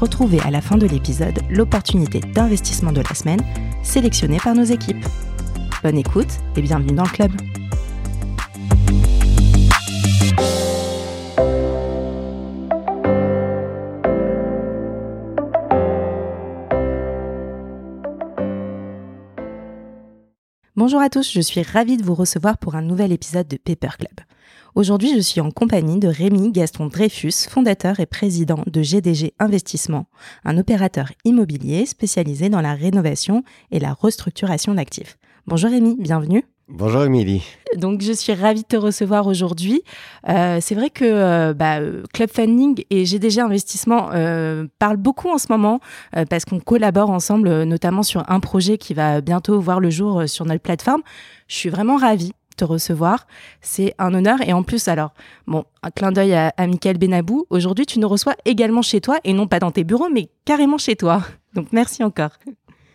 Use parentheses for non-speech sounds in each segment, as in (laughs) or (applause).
Retrouvez à la fin de l'épisode l'opportunité d'investissement de la semaine sélectionnée par nos équipes. Bonne écoute et bienvenue dans le club. Bonjour à tous, je suis ravie de vous recevoir pour un nouvel épisode de Paper Club. Aujourd'hui, je suis en compagnie de Rémi Gaston Dreyfus, fondateur et président de GDG Investissement, un opérateur immobilier spécialisé dans la rénovation et la restructuration d'actifs. Bonjour Rémi, bienvenue. Bonjour Émilie. Donc je suis ravie de te recevoir aujourd'hui. Euh, c'est vrai que euh, bah, Club Funding et GDG Investissement euh, parlent beaucoup en ce moment euh, parce qu'on collabore ensemble, notamment sur un projet qui va bientôt voir le jour euh, sur notre plateforme. Je suis vraiment ravie te recevoir. C'est un honneur et en plus, alors, bon, un clin d'œil à, Michael Benabou. Aujourd'hui, tu nous reçois également chez toi et non pas dans tes bureaux, mais carrément chez toi. (laughs) Donc merci encore.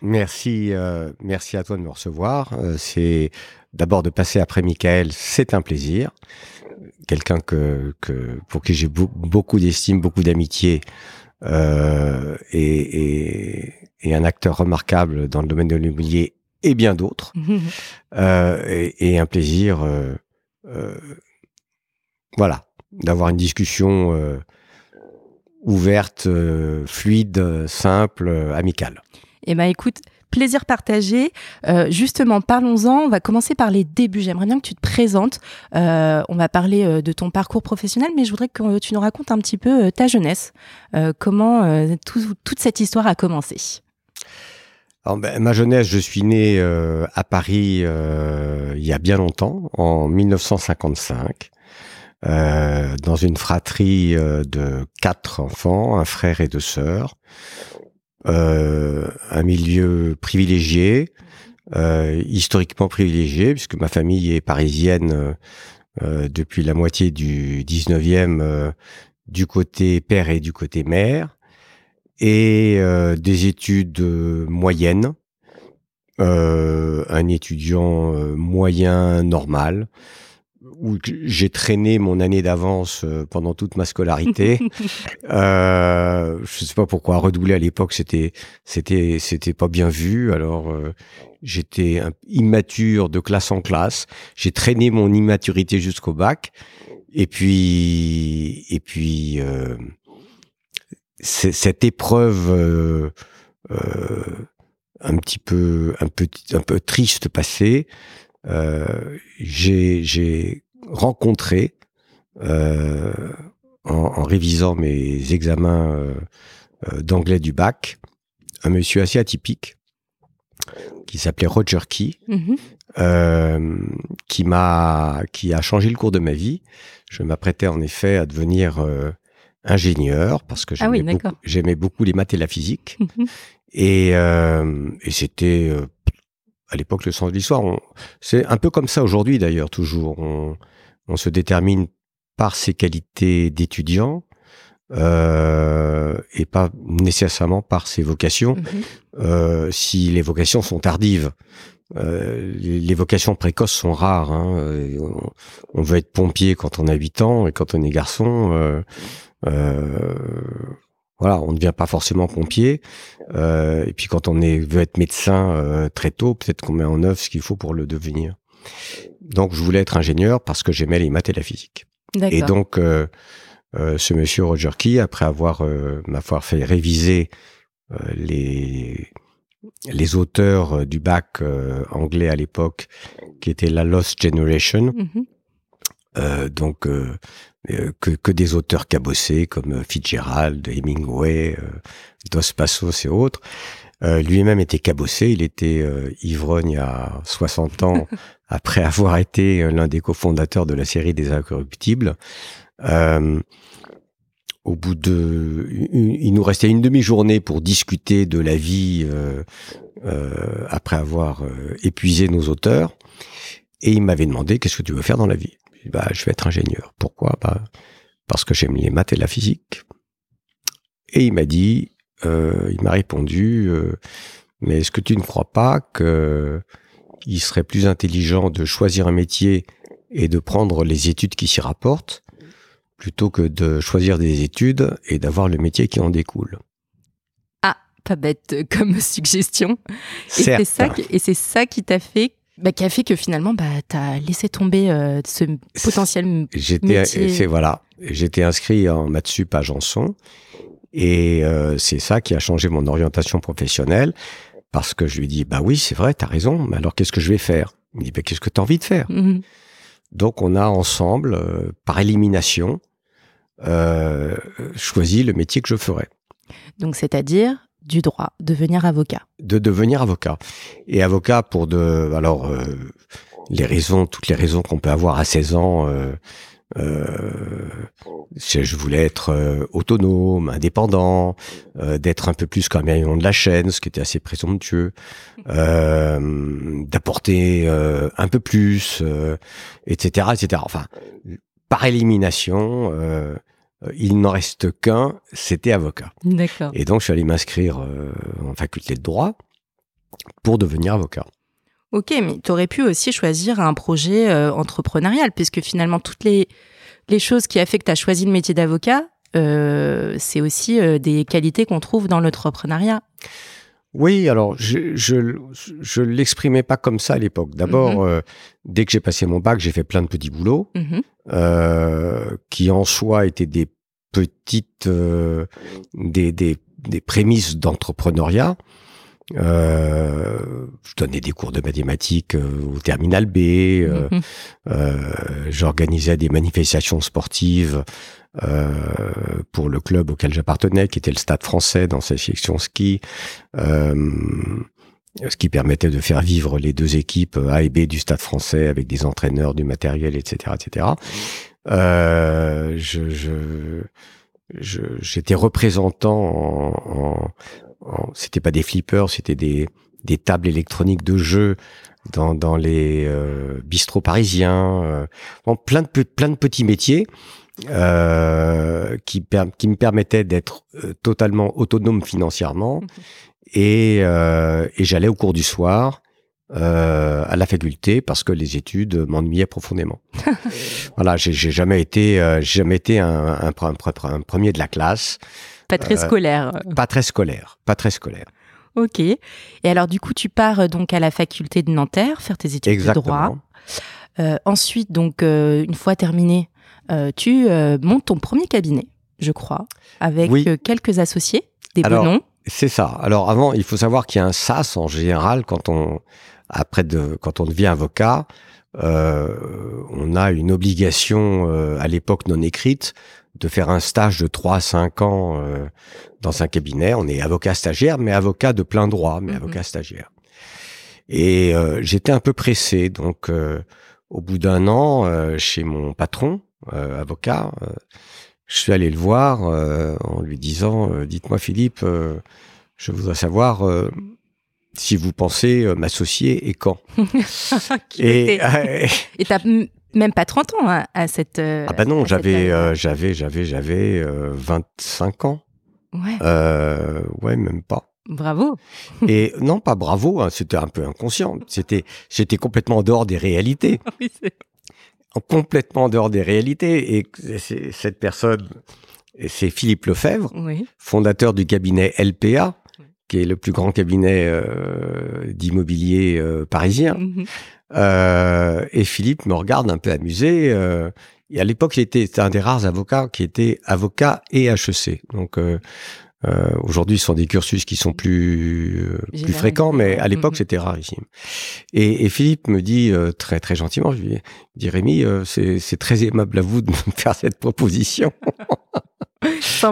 Merci, euh, merci à toi de me recevoir. Euh, c'est d'abord de passer après Michael, c'est un plaisir. Quelqu'un que, pour qui j'ai beau- beaucoup d'estime, beaucoup d'amitié, euh, et, et un acteur remarquable dans le domaine de l'immobilier et bien d'autres. (laughs) Euh, et, et un plaisir, euh, euh, voilà, d'avoir une discussion ouverte, fluide, simple, amicale. Eh ben écoute, plaisir partagé. Euh, justement, parlons-en. On va commencer par les débuts. J'aimerais bien que tu te présentes. Euh, on va parler euh, de ton parcours professionnel, mais je voudrais que tu nous racontes un petit peu ta jeunesse. Comment tout- toute cette histoire a commencé. Ben, ma jeunesse, je suis né euh, à Paris euh, il y a bien longtemps, en 1955, euh, dans une fratrie euh, de quatre enfants, un frère et deux sœurs, euh, un milieu privilégié, euh, historiquement privilégié, puisque ma famille est parisienne depuis la moitié du 19e, euh, du côté père et du côté mère et euh, des études euh, moyennes, euh, un étudiant euh, moyen normal, où j'ai traîné mon année d'avance euh, pendant toute ma scolarité. (laughs) euh, je sais pas pourquoi redoubler à l'époque c'était c'était c'était pas bien vu. Alors euh, j'étais immature de classe en classe. J'ai traîné mon immaturité jusqu'au bac. Et puis et puis euh, cette épreuve euh, euh, un petit peu un peu un peu triste passée, euh, j'ai rencontré euh, en, en révisant mes examens d'anglais du bac un monsieur assez atypique qui s'appelait Roger Key Mhm. euh, qui m'a qui a changé le cours de ma vie. Je m'apprêtais en effet à devenir euh, ingénieur parce que Ah oui, j'aimais beaucoup, d'accord. j'aimais beaucoup les maths et la physique (laughs) Mhm. et, euh, et c'était euh, à l'époque le sens de l'histoire. On- C'est un peu comme ça aujourd'hui d'ailleurs toujours. On, on se détermine par ses qualités d'étudiant euh, et pas nécessairement par ses vocations Mhm. euh, si les vocations sont tardives. Euh, les vocations précoces sont rares. hein. On, on veut être pompier quand on a 8 ans et quand on est garçon, euh, voilà, on ne devient pas forcément pompier. Euh, et puis quand on est, veut être médecin euh, très tôt, peut-être qu'on met en œuvre ce qu'il faut pour le devenir. Donc je voulais être ingénieur parce que j'aimais les maths et la physique. Et donc, euh, euh, ce monsieur Roger Key, après avoir, euh, m'avoir fait réviser euh, les les auteurs euh, du bac euh, anglais à l'époque, qui était la Lost Generation, Mhm. Euh, donc euh, euh, que, que des auteurs cabossés comme Fitzgerald, Hemingway, euh, Dos Passos et autres. Euh, Lui-même était cabossé, il était euh, ivrogne à 60 ans (laughs) après avoir été l'un des cofondateurs de la série des Incorruptibles. Euh, au bout de, il nous restait une demi-journée pour discuter de la vie euh, euh, après avoir épuisé nos auteurs. Et il m'avait demandé qu'est-ce que tu veux faire dans la vie? Bah, je vais être ingénieur. Pourquoi? Bah, parce que j'aime les maths et la physique. Et il m'a dit, il m'a répondu, mais est-ce que tu ne crois pas que il serait plus intelligent de choisir un métier et de prendre les études qui s'y rapportent plutôt que de choisir des études et d'avoir le métier qui en découle? Ah, pas bête comme (laughs) suggestion. Et c'est ça, et c'est ça qui t'a fait bah, qui a fait que finalement, bah, tu as laissé tomber euh, ce potentiel j'étais, C'est voilà, j'étais inscrit en maths sup à Janson et euh, c'est ça qui a changé mon orientation professionnelle parce que je lui dis bah oui, c'est vrai, tu as raison, mais alors qu'est-ce que je vais faire? Il me dit bah, qu'est-ce que tu as envie de faire? Mmh. Donc on a ensemble, euh, par élimination, choisi le métier que je ferais. Donc, c'est-à-dire du droit, devenir avocat. De devenir avocat. Et avocat pour de, alors, euh, les raisons, toutes les raisons qu'on peut avoir à 16 ans, euh, euh, je voulais être euh, autonome, indépendant, euh, d'être un peu plus comme un de la chaîne, ce qui était assez présomptueux, d'apporter un peu plus, etc., etc. Enfin, par élimination, euh, il n'en reste qu'un, c'était avocat. D'accord. Et donc, je suis allé m'inscrire euh, en faculté de droit pour devenir avocat. Ok, mais tu aurais pu aussi choisir un projet euh, entrepreneurial, puisque finalement, toutes les, les choses qui affectent à choisir le métier d'avocat, c'est aussi des qualités qu'on trouve dans l'entrepreneuriat. Oui, alors je je l'exprimais pas comme ça à l'époque. D'abord, mhm. euh, dès que j'ai passé mon bac, j'ai fait plein de petits boulots mhm. euh, qui en soi étaient des petites euh, des, des, des prémices d'entrepreneuriat. Euh, je donnais des cours de mathématiques euh, au terminal B. Euh, mhm. J'organisais des manifestations sportives pour le club auquel j'appartenais, qui était le Stade Français dans sa section ski. ce qui permettait de faire vivre les deux équipes A et B du Stade Français avec des entraîneurs, du matériel, etc., etc. je, je j'étais représentant en, en, c'était pas des flippers, c'était des, des tables électroniques de jeux dans, dans les euh, bistrots parisiens, euh, bon, plein de plein de petits métiers euh, qui qui me permettaient d'être euh, totalement autonome financièrement mhm. et, euh, et j'allais au cours du soir euh, à la faculté parce que les études m'ennuyaient profondément. (laughs) voilà, j'ai jamais été, j'ai jamais été un, un, un, premier de la classe. Pas très euh, scolaire. Pas très scolaire, pas très scolaire. Ok. Et alors du coup, tu pars euh, donc à la faculté de Nanterre faire tes études de droit. Euh, ensuite, donc une fois terminé, tu montes ton premier cabinet, je crois, avec quelques associés, des alors, noms. C'est ça. Alors avant, il faut savoir qu'il y a un SAS en général quand on après de quand on devient avocat. on a une obligation à l'époque non écrite de faire un stage de 3 à 5 ans euh, dans un cabinet. On est avocat stagiaire, mais avocat de plein droit, mais mhm. avocat stagiaire. Et euh, j'étais un peu pressé, donc euh, au bout d'un an, chez mon patron, avocat, je suis allé le voir en lui disant, dites-moi Philippe, je voudrais savoir si vous pensez m'associer et quand. (laughs) et (laughs) et t'as même pas 30 ans hein, à cette. Euh, ah bah non, j'avais, euh, j'avais, j'avais, j'avais 25 euh, ans. Ouais. ouais, même pas. Bravo. (laughs) Et non, pas bravo, hein, c'était un peu inconscient. C'était, j'étais complètement en dehors des réalités. oui, complètement en dehors des réalités. Et cette personne, c'est Philippe Lefebvre, fondateur du cabinet LPA, qui est le plus grand cabinet d'immobilier parisien. Mhm. Euh, et Philippe me regarde un peu amusé. Euh, et à l'époque, il était un des rares avocats qui était avocat et HEC. Donc euh, euh, aujourd'hui, ce sont des cursus qui sont plus euh, plus fréquents, mais à l'époque, mm-hmm. c'était rarissime. Et, et, Philippe me dit très très gentiment, je lui dis Rémi, c'est très aimable à vous de me (laughs) faire cette proposition.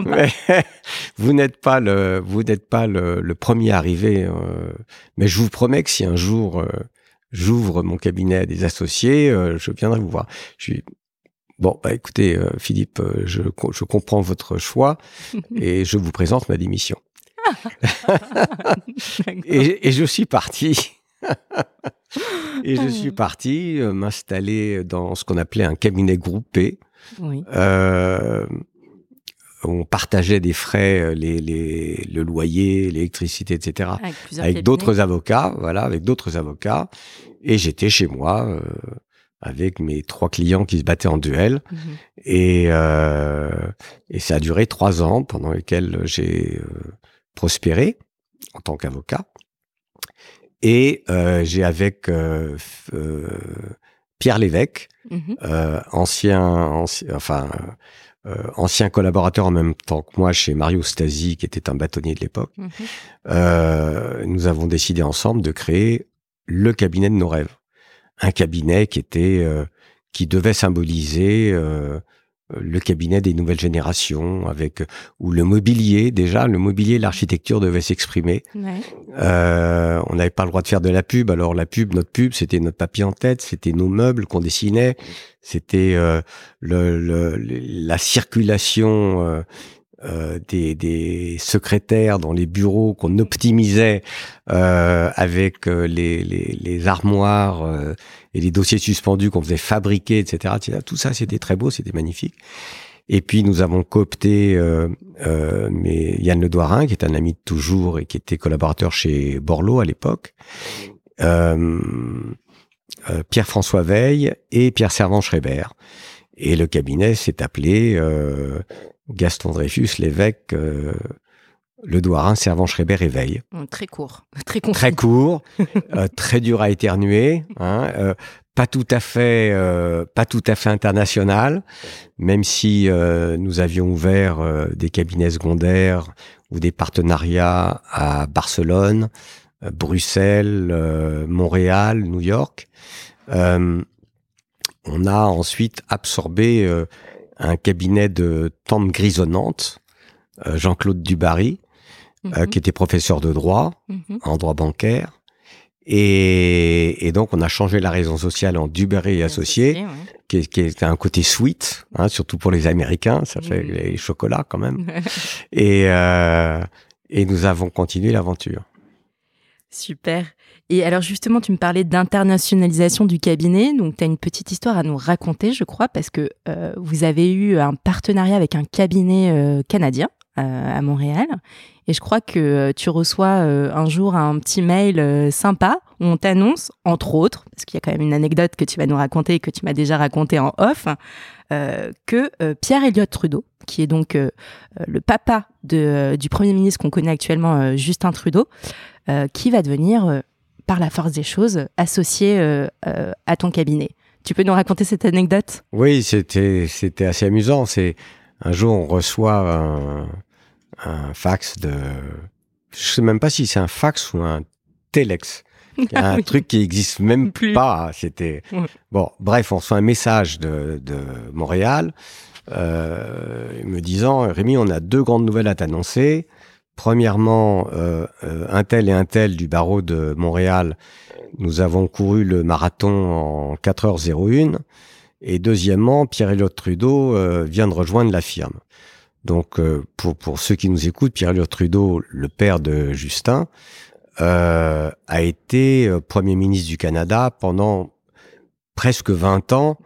Mais, (laughs) vous n'êtes pas le vous n'êtes pas le, le premier arrivé, mais je vous promets que si un jour j'ouvre mon cabinet à des associés, euh, je viendrai vous voir. Je bon, bah écoutez, Philippe, je, je comprends votre choix (laughs) et je vous présente ma démission. (laughs) et, et, je suis parti. et je suis parti m'installer dans ce qu'on appelait un cabinet groupé. Oui. Euh, on partageait des frais, euh, les, les, le loyer, l'électricité, etc. Avec, d'autres avocats, voilà, avec d'autres avocats. Et j'étais chez moi euh, avec mes trois clients qui se battaient en duel. Mhm. Et, euh, et ça a duré trois ans pendant lesquels j'ai euh, prospéré en tant qu'avocat. Et euh, j'ai avec Pierre Lévesque, mhm. ancien, ancien, enfin euh, ancien collaborateur en même temps que moi chez Mario Stasi, qui était un bâtonnier de l'époque, mhm. euh, nous avons décidé ensemble de créer le cabinet de nos rêves. Un cabinet qui était, euh, qui devait symboliser euh, le cabinet des nouvelles générations, avec où le mobilier déjà, le mobilier, l'architecture devait s'exprimer. Euh, on n'avait pas le droit de faire de la pub, alors la pub, notre pub, c'était notre papier en tête, c'était nos meubles qu'on dessinait, c'était euh, le, le, la circulation. Euh, euh, des, des, secrétaires dans les bureaux qu'on optimisait euh, avec euh, les, les, les, armoires euh, et les dossiers suspendus qu'on faisait fabriquer, etc.. Tout ça, c'était très beau, c'était magnifique. Et puis nous avons coopté euh, mais Yann Le Douarin, qui est un ami de toujours et qui était collaborateur chez Borloo à l'époque, Pierre-François Veil et Pierre Servan-Schreiber. Et le cabinet s'est appelé Gaston Dreyfus, l'évêque, euh, le Douarin, Servan Schreiber éveille. Très court, (laughs) très court. Très court, euh, très dur à éternuer, hein, euh, pas tout à fait, pas tout à fait international, même si nous avions ouvert des cabinets secondaires ou des partenariats à Barcelone, Bruxelles, Montréal, New York. on a ensuite absorbé un cabinet de tante grisonnante, euh, Jean-Claude Dubarry, euh, mhm. qui était professeur de droit, mhm. en droit bancaire. Et, donc, on a changé la raison sociale en Dubarry et Associés, qui, est, un côté sweet, hein, surtout pour les Américains, ça fait les chocolats quand même. (laughs) et, euh, et nous avons continué l'aventure. Super. Et alors justement, tu me parlais d'internationalisation du cabinet, donc tu as une petite histoire à nous raconter, je crois, parce que euh, vous avez eu un partenariat avec un cabinet euh, canadien euh, à Montréal, et je crois que tu reçois un jour un petit mail sympa où on t'annonce, entre autres, parce qu'il y a quand même une anecdote que tu vas nous raconter et que tu m'as déjà raconté en off, que Pierre Elliott Trudeau, qui est donc le papa du Premier ministre qu'on connaît actuellement, Justin Trudeau, qui va devenir par la force des choses, associé euh, euh, à ton cabinet. Tu peux nous raconter cette anecdote? Oui, c'était c'était assez amusant. C'est un jour on reçoit un, un fax de, je sais même pas si c'est un fax ou un telex. (laughs) un truc qui existe même Plus. pas. C'était bon. Bref, on reçoit un message de, de Montréal euh, me disant Rémi, on a deux grandes nouvelles à t'annoncer. Premièrement, euh, euh, un tel et un tel du barreau de Montréal, nous avons couru le marathon en 4h01. Et deuxièmement, Pierre-Éliott Trudeau euh, vient de rejoindre la firme. Donc, pour, pour ceux qui nous écoutent, Pierre-Éliott Trudeau, le père de Justin, a été Premier ministre du Canada pendant presque 20 ans,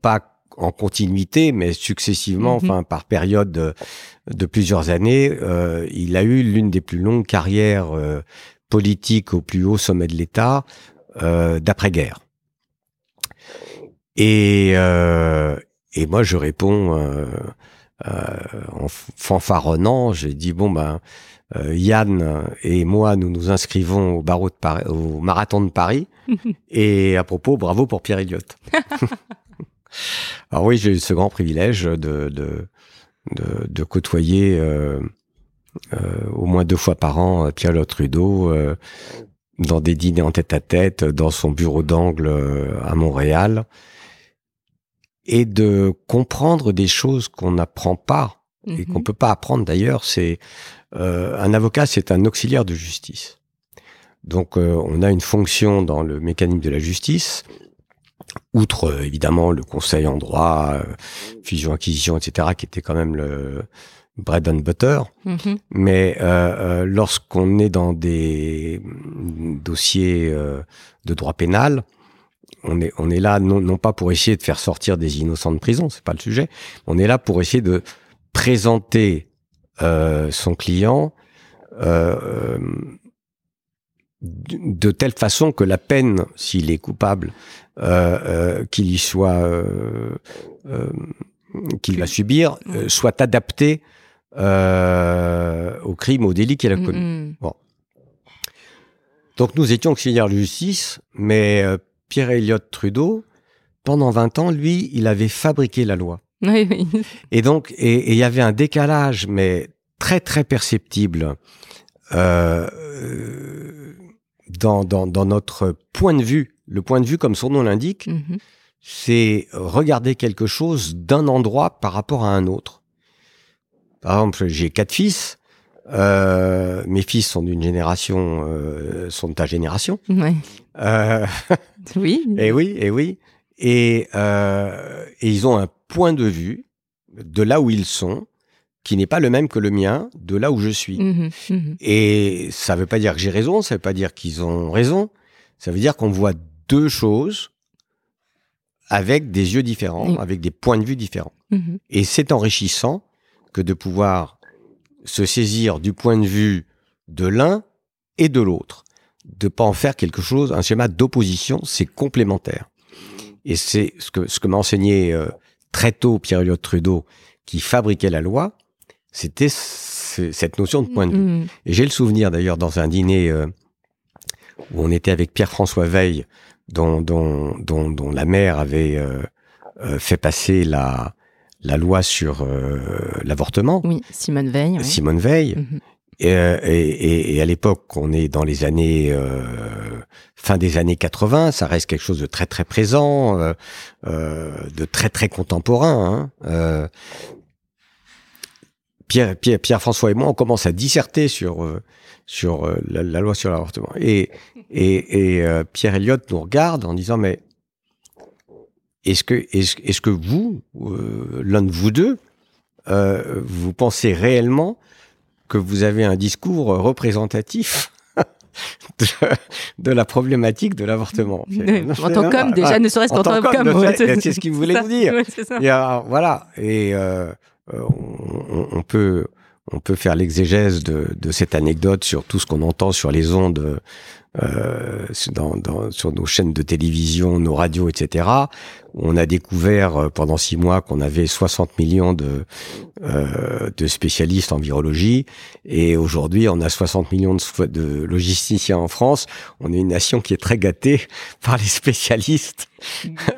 pas en continuité, mais successivement, mhm. enfin par période de, plusieurs années, euh, il a eu l'une des plus longues carrières euh, politiques au plus haut sommet de l'État euh, d'après-guerre. Et, et moi, je réponds en fanfaronnant. J'ai dit bon ben. Yann et moi, nous nous inscrivons au barreau de Paris, au marathon de Paris. (laughs) et à propos, bravo pour Pierre Elliott. (laughs) Alors oui, j'ai eu ce grand privilège de, de, de, de côtoyer euh, euh, au moins deux fois par an euh, Pierre Trudeau euh, dans des dîners en tête à tête dans son bureau d'angle à Montréal et de comprendre des choses qu'on n'apprend pas et qu'on mhm. peut pas apprendre d'ailleurs. C'est un avocat, c'est un auxiliaire de justice. Donc on a une fonction dans le mécanisme de la justice outre euh, évidemment le conseil en droit, euh, fusion acquisition, etc., qui était quand même le bread and butter. Mhm. Mais euh, lorsqu'on est dans des dossiers euh, de droit pénal, on est on est là non, non pas pour essayer de faire sortir des innocents de prison, c'est pas le sujet. On est là pour essayer de présenter euh, son client de telle façon que la peine, s'il est coupable, euh, euh, qu'il y soit, euh, qu'il va subir, soit adaptée au crime, au délit qu'il a commis. Mhm. Donc nous étions auxiliaires de justice, mais Pierre Elliott Trudeau, pendant 20 ans, lui, il avait fabriqué la loi. (laughs) Oui, oui. Et donc, et il y avait un décalage, mais très très perceptible euh, dans, dans, dans notre point de vue. Le point de vue, comme son nom l'indique, Mhm. c'est regarder quelque chose d'un endroit par rapport à un autre. Par exemple, j'ai quatre fils. Euh, mes fils sont d'une génération, euh, sont de ta génération. Ouais. Euh, Oui. (laughs) et oui, et oui. Et, et ils ont un point de vue de là où ils sont, qui n'est pas le même que le mien, de là où je suis. Mhm. Mhm. Et ça veut pas dire que j'ai raison, ça veut pas dire qu'ils ont raison. Ça veut dire qu'on voit deux choses avec des yeux différents, avec des points de vue différents. Mhm. Et c'est enrichissant que de pouvoir se saisir du point de vue de l'un et de l'autre. De pas en faire quelque chose, un schéma d'opposition, c'est complémentaire. Et c'est ce que, ce que m'a enseigné euh, très tôt Pierre Elliott Trudeau, qui fabriquait la loi, c'était ce- cette notion de point de vue. Mhm. Et j'ai le souvenir d'ailleurs dans un dîner euh, où on était avec Pierre-François Veil, dont, dont, dont, dont la mère avait euh, euh, fait passer la, la loi sur l'avortement, Oui, Simone Veil. Simone Veil. Mhm. Et, et, et- et à l'époque, on est dans les années euh, fin des années 80, ça reste quelque chose de très très présent, euh, euh, de très très contemporain. hein. Pierre, Pierre, Pierre François et moi, on commence à disserter sur euh, sur euh, la, la loi sur l'avortement. Et et, et euh, Pierre Elliott nous regarde en disant mais est-ce que est-ce, que vous, l'un de vous deux, vous pensez réellement que vous avez un discours représentatif (laughs) de, de la problématique de l'avortement? Oui, En tant qu'homme, déjà, ne serait-ce En qu'en tant qu'homme, c'est ce qu'il voulait ça. vous dire. Et, euh, voilà. Et euh, on, on peut on peut faire l'exégèse de, de cette anecdote sur tout ce qu'on entend sur les ondes, euh, dans, dans, sur nos chaînes de télévision, nos radios, etc. On a découvert euh, pendant six mois qu'on avait 60 millions de, euh, de spécialistes en virologie, et aujourd'hui on a 60 millions de, de logisticiens en France. On est une nation qui est très gâtée (laughs) par les spécialistes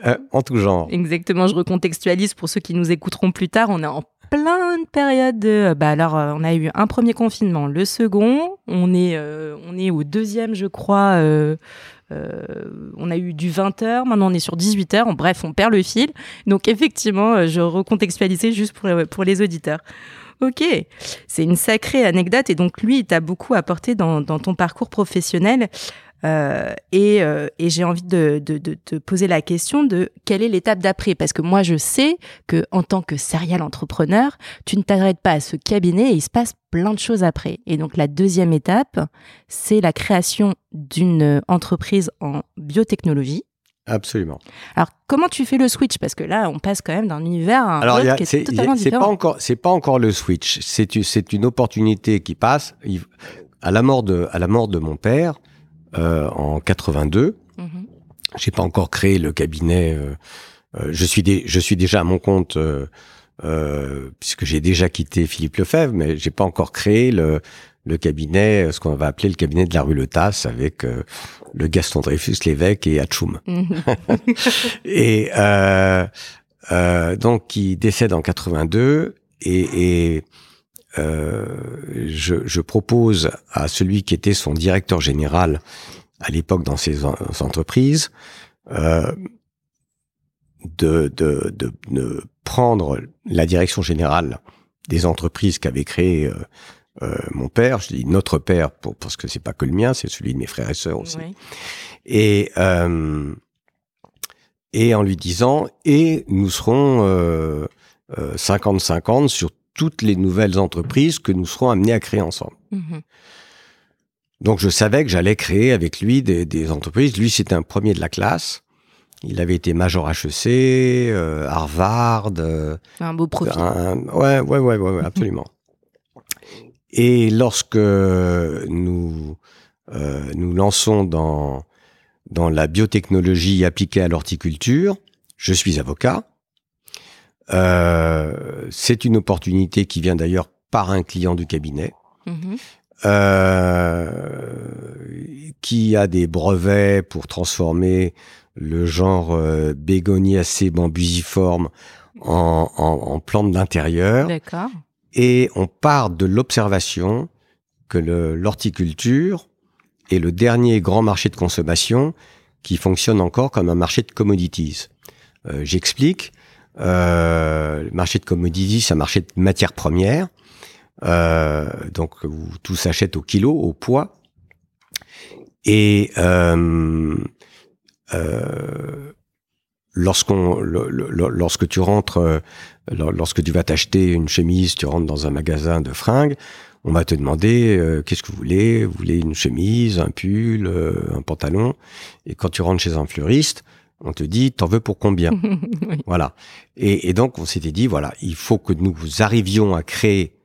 euh, (laughs) en tout genre. Exactement, je recontextualise pour ceux qui nous écouteront plus tard. On est en pleine période de. Bah alors, euh, on a eu un premier confinement, le second, on est, euh, on est au deuxième, je crois. euh, euh, on a eu du 20h, maintenant on est sur 18h. Bref, on perd le fil. Donc, effectivement, euh, je recontextualisais juste pour, pour les auditeurs. Ok, c'est une sacrée anecdote. Et donc, lui, il t'a beaucoup apporté dans ton parcours professionnel. Euh, et, euh, et j'ai envie de, de, de te poser la question de quelle est l'étape d'après Parce que moi, je sais que en tant que serial entrepreneur, tu ne t'arrêtes pas à ce cabinet et il se passe plein de choses après. Et donc, la deuxième étape, c'est la création d'une entreprise en biotechnologie. Absolument. Alors, comment tu fais le switch? Parce que là, on passe quand même d'un univers à un Alors, il y autre a- qui c'est est totalement c'est pas différent. encore, c'est pas encore le switch. C'est une, opportunité qui passe. Il- À la mort de, à la mort de mon père euh, en 82, Mhm. j'ai pas encore créé le cabinet. euh, euh, je suis, dé- je suis déjà à mon compte euh, euh, puisque j'ai déjà quitté Philippe Lefebvre, mais j'ai pas encore créé le, le cabinet, ce qu'on va appeler le cabinet de la rue Le Tasse, avec euh, le Gaston Dreyfus, l'évêque et Hatchoum. Mhm. (laughs) Et euh, euh, donc qui décède en 82 et, et euh, je, je propose à celui qui était son directeur général à l'époque dans ces en- entreprises euh, de, de, de, de prendre la direction générale des entreprises qu'avait créé euh, euh, mon père. Je dis notre père pour, parce que c'est pas que le mien, c'est celui de mes frères et sœurs aussi Ouais. et euh, et en lui disant et nous serons 50-50 sur toutes les nouvelles entreprises que nous serons amenés à créer ensemble. Mhm. Donc je savais que j'allais créer avec lui des, entreprises. Lui, c'était un premier de la classe. Il avait été major HEC, euh, Harvard. Euh, un beau profil. ouais, ouais, ouais, ouais, absolument. Et lorsque nous euh, nous lançons dans dans la biotechnologie appliquée à l'horticulture, je suis avocat. Euh, c'est une opportunité qui vient d'ailleurs par un client du cabinet. Mhm. Euh, qui a des brevets pour transformer le genre euh, Begoniacea bambusiforme en, en, en plante d'intérieur. D'accord. Et on part de l'observation que l'horticulture est le dernier grand marché de consommation qui fonctionne encore comme un marché de commodities. Euh, J'explique. Euh, le marché de commodities, c'est un marché de matières premières. Euh, donc où tout s'achète au kilo, au poids. Et euh, lorsqu'on, lorsque tu rentres, lorsque tu vas t'acheter une chemise, tu rentres dans un magasin de fringues, on va te demander qu'est-ce que vous voulez? Vous voulez une chemise, un pull, un pantalon? Et quand tu rentres chez un fleuriste, on te dit, t'en veux pour combien (laughs) Voilà. Et, et, donc, on s'était dit, voilà, il faut que nous arrivions à créer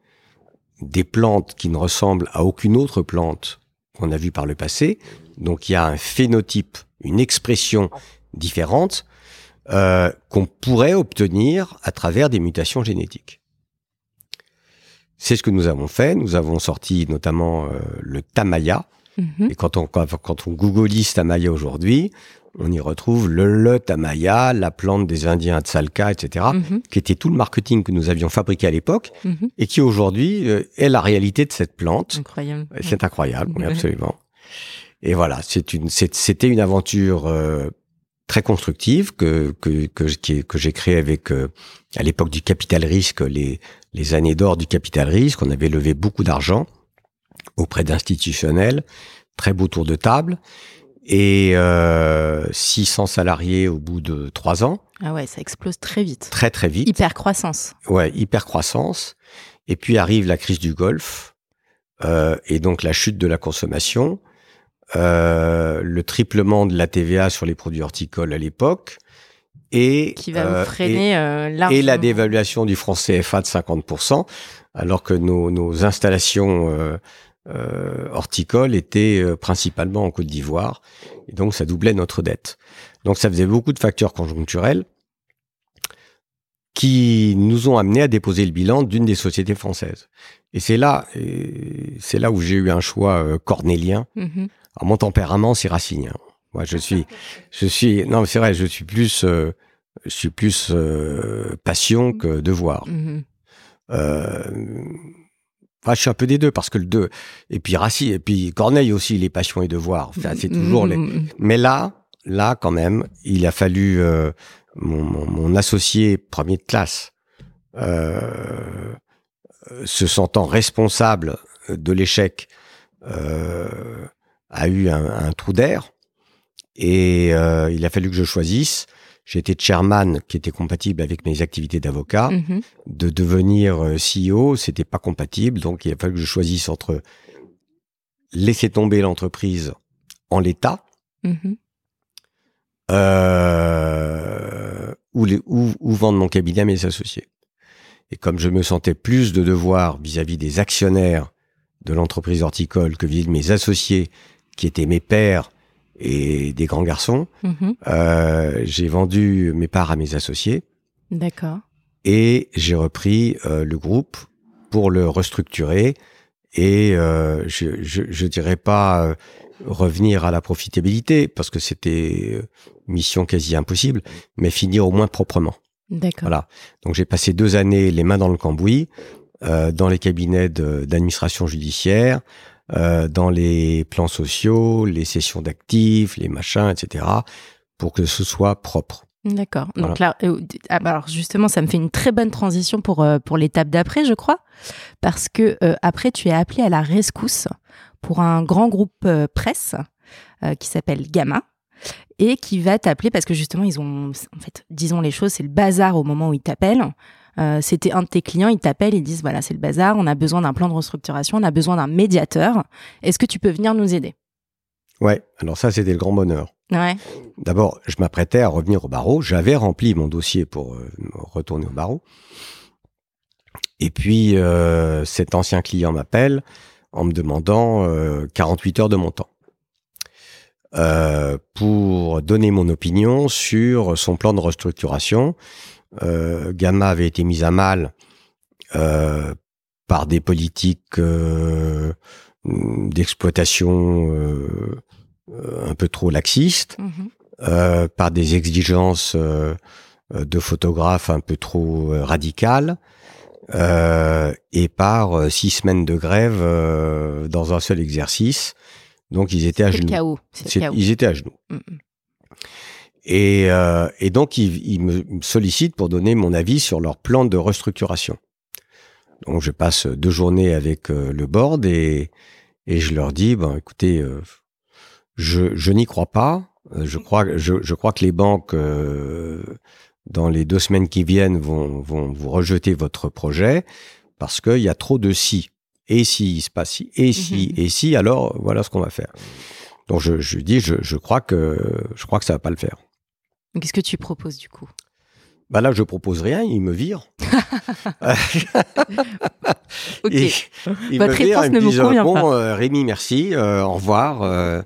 des plantes qui ne ressemblent à aucune autre plante qu'on a vue par le passé. Donc, il y a un phénotype, une expression différente euh, qu'on pourrait obtenir à travers des mutations génétiques. C'est ce que nous avons fait. Nous avons sorti notamment euh, le Tamaya. Mhm. Et quand on, quand on googleise Tamaya aujourd'hui, on y retrouve le, le tamaya, la plante des Indiens Tsalka, etc., mhm. qui était tout le marketing que nous avions fabriqué à l'époque mhm. et qui aujourd'hui euh, est la réalité de cette plante. Incroyable. C'est incroyable, oui, absolument. Et voilà, c'est une, c'était une aventure euh, très constructive que que que, que j'ai créée avec euh, à l'époque du capital risque, les les années d'or du capital risque. On avait levé beaucoup d'argent auprès d'institutionnels, très beau tour de table et euh, 600 salariés au bout de trois ans. Ah ouais, ça explose très vite. Très très vite. Hyper croissance. Ouais, hyper croissance. Et puis arrive la crise du Golfe euh, et donc la chute de la consommation, euh, le triplement de la TVA sur les produits horticoles à l'époque. Et, qui va euh, freiner et, et, la dévaluation du franc CFA de 50%, alors que nos, nos installations euh, euh, horticole était euh, principalement en Côte d'Ivoire, et donc ça doublait notre dette. Donc ça faisait beaucoup de facteurs conjoncturels qui nous ont amenés à déposer le bilan d'une des sociétés françaises. Et c'est là, c'est là où j'ai eu un choix euh, cornélien. Mm mon tempérament, c'est racinien. Moi, je suis, je suis, non, c'est vrai, je suis plus, je suis plus passion que devoir. Mm Enfin, je suis un peu des deux parce que le deux et puis Rassi et puis Corneille aussi les passions et devoirs. Enfin, c'est toujours les. Mm, mm, mm. Mais là, là quand même, il a fallu euh, mon, mon, associé premier de classe euh, se sentant responsable de l'échec euh, a eu un, un trou d'air et il a fallu que je choisisse j'étais chairman qui était compatible avec mes activités d'avocat. Mhm. De devenir euh, CEO, c'était pas compatible, donc il a fallu que je choisisse entre laisser tomber l'entreprise en l'état mhm. euh, ou, ou, vendre mon cabinet à mes associés. Et comme je me sentais plus de devoir vis-à-vis des actionnaires de l'entreprise horticole que vis-à-vis de mes associés, qui étaient mes pères et des grands garçons. Mhm. Euh, j'ai vendu mes parts à mes associés. D'accord. Et j'ai repris euh, le groupe pour le restructurer et euh, je, je, je, dirais pas revenir à la profitabilité parce que c'était mission quasi impossible, mais finir au moins proprement. D'accord. Voilà. Donc j'ai passé deux années les mains dans le cambouis dans les cabinets d'administration judiciaire. Euh, dans les plans sociaux, les sessions d'actifs, les machins, etc., pour que ce soit propre. D'accord. Donc là, euh, ah, bah alors justement, ça me fait une très bonne transition pour, euh, pour l'étape d'après, je crois, parce que après, tu es appelé à la rescousse pour un grand groupe presse qui s'appelle Gamma. et qui va t'appeler parce que justement, ils ont, en fait, disons les choses, c'est le bazar au moment où ils t'appellent. Euh, c'était un de tes clients, ils t'appellent, ils disent voilà, c'est le bazar, on a besoin d'un plan de restructuration, on a besoin d'un médiateur. Est-ce que tu peux venir nous aider? Ouais, alors ça, c'était le grand bonheur. Ouais. D'abord, je m'apprêtais à revenir au barreau. J'avais rempli mon dossier pour euh, retourner au barreau. Et puis, euh, cet ancien client m'appelle en me demandant 48 heures de mon temps. pour donner mon opinion sur son plan de restructuration Gamma avait été mise à mal euh, par des politiques euh, d'exploitation un peu trop laxistes, mhm. par des exigences de photographes un peu trop radicales. et par six semaines de grève dans un seul exercice. Donc ils étaient à genoux. Chaos. Ils étaient à genoux. Mm, mm. Et, euh, et donc, ils, me sollicitent pour donner mon avis sur leur plan de restructuration. Donc, je passe deux journées avec euh, le board et, et je leur dis, ben, écoutez, euh, je, je n'y crois pas. Je crois, je, je crois que les banques, dans les deux semaines qui viennent, vont, vont vous rejeter votre projet parce qu'il y a trop de si. Et si il se passe si, et si, mhm. et si, alors voilà ce qu'on va faire. Donc je, je dis, je, je crois que je crois que ça va pas le faire. Qu'est-ce que tu proposes du coup? Bah là, je propose rien, il me vire. (laughs) ok. Votre réponse ne me convient bon, pas. Euh, Rémi, merci, euh, au revoir. Euh,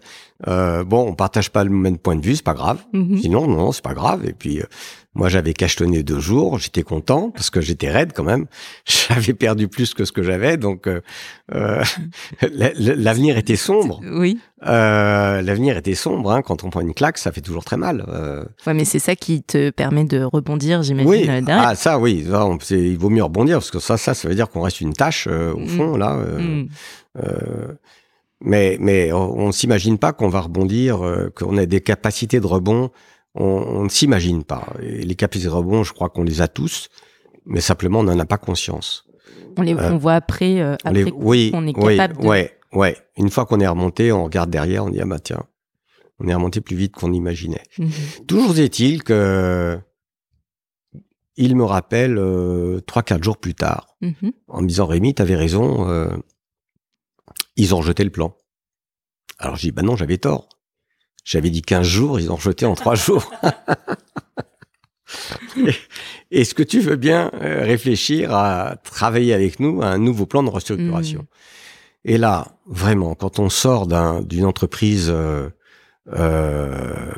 euh, bon, on partage pas le même point de vue, c'est pas grave. Mhm. Sinon, non, c'est pas grave. Et puis, euh, moi, j'avais cachetonné deux jours, j'étais content parce que j'étais raide quand même. (laughs) J'avais perdu plus que ce que j'avais, donc euh, euh (laughs) l'avenir était sombre. Oui. Euh, l'avenir était sombre. Hein. Quand on prend une claque, ça fait toujours très mal. Euh... Ouais, mais c'est ça qui te permet de rebondir, j'imagine. Oui. Ah, ça, oui. il vaut mieux rebondir parce que ça, ça, ça veut dire qu'on reste une tâche au mm. fond là. Mm. mais mais on, ne s'imagine pas qu'on va rebondir, qu'on a des capacités de rebond on, ne s'imagine pas. les capacités de rebond, je crois qu'on les a tous, mais simplement on n'en a pas conscience. On les euh, on voit après, euh, après oui, est capable de... Ouais, ouais. Une fois qu'on est remonté, on regarde derrière, on dit ah bah tiens, on est remonté plus vite qu'on imaginait. Mhm. Toujours est-il que il me rappelle euh, trois quatre jours plus tard mhm. en me disant Rémi, t'avais raison, euh, ils ont rejeté le plan. Alors j'ai dit bah non, j'avais tort. J'avais dit 15 jours, ils ont jeté en 3 jours. (laughs) Est-ce que tu veux bien euh, réfléchir à travailler avec nous à un nouveau plan de restructuration? Mmh. Et là, vraiment, quand on sort d'une entreprise euh, euh,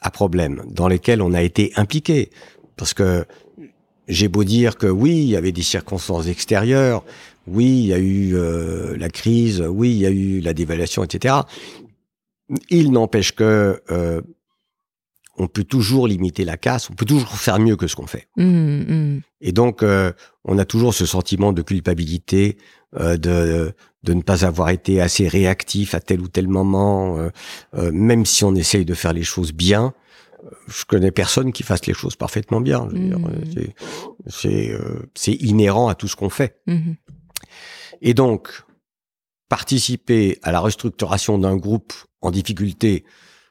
à problème, dans lesquelles on a été impliqué, parce que j'ai beau dire que oui, il y avait des circonstances extérieures, oui, il y a eu euh, la crise, oui, il y a eu la dévaluation, etc. Il n'empêche que euh, on peut toujours limiter la casse, on peut toujours faire mieux que ce qu'on fait. Mmh, mmh. Et donc, euh, on a toujours ce sentiment de culpabilité, euh, de, de ne pas avoir été assez réactif à tel ou tel moment, même si on essaye de faire les choses bien. Je connais personne qui fasse les choses parfaitement bien. Mmh. C'est inhérent à tout ce qu'on fait. Et donc, participer à la restructuration d'un groupe en difficulté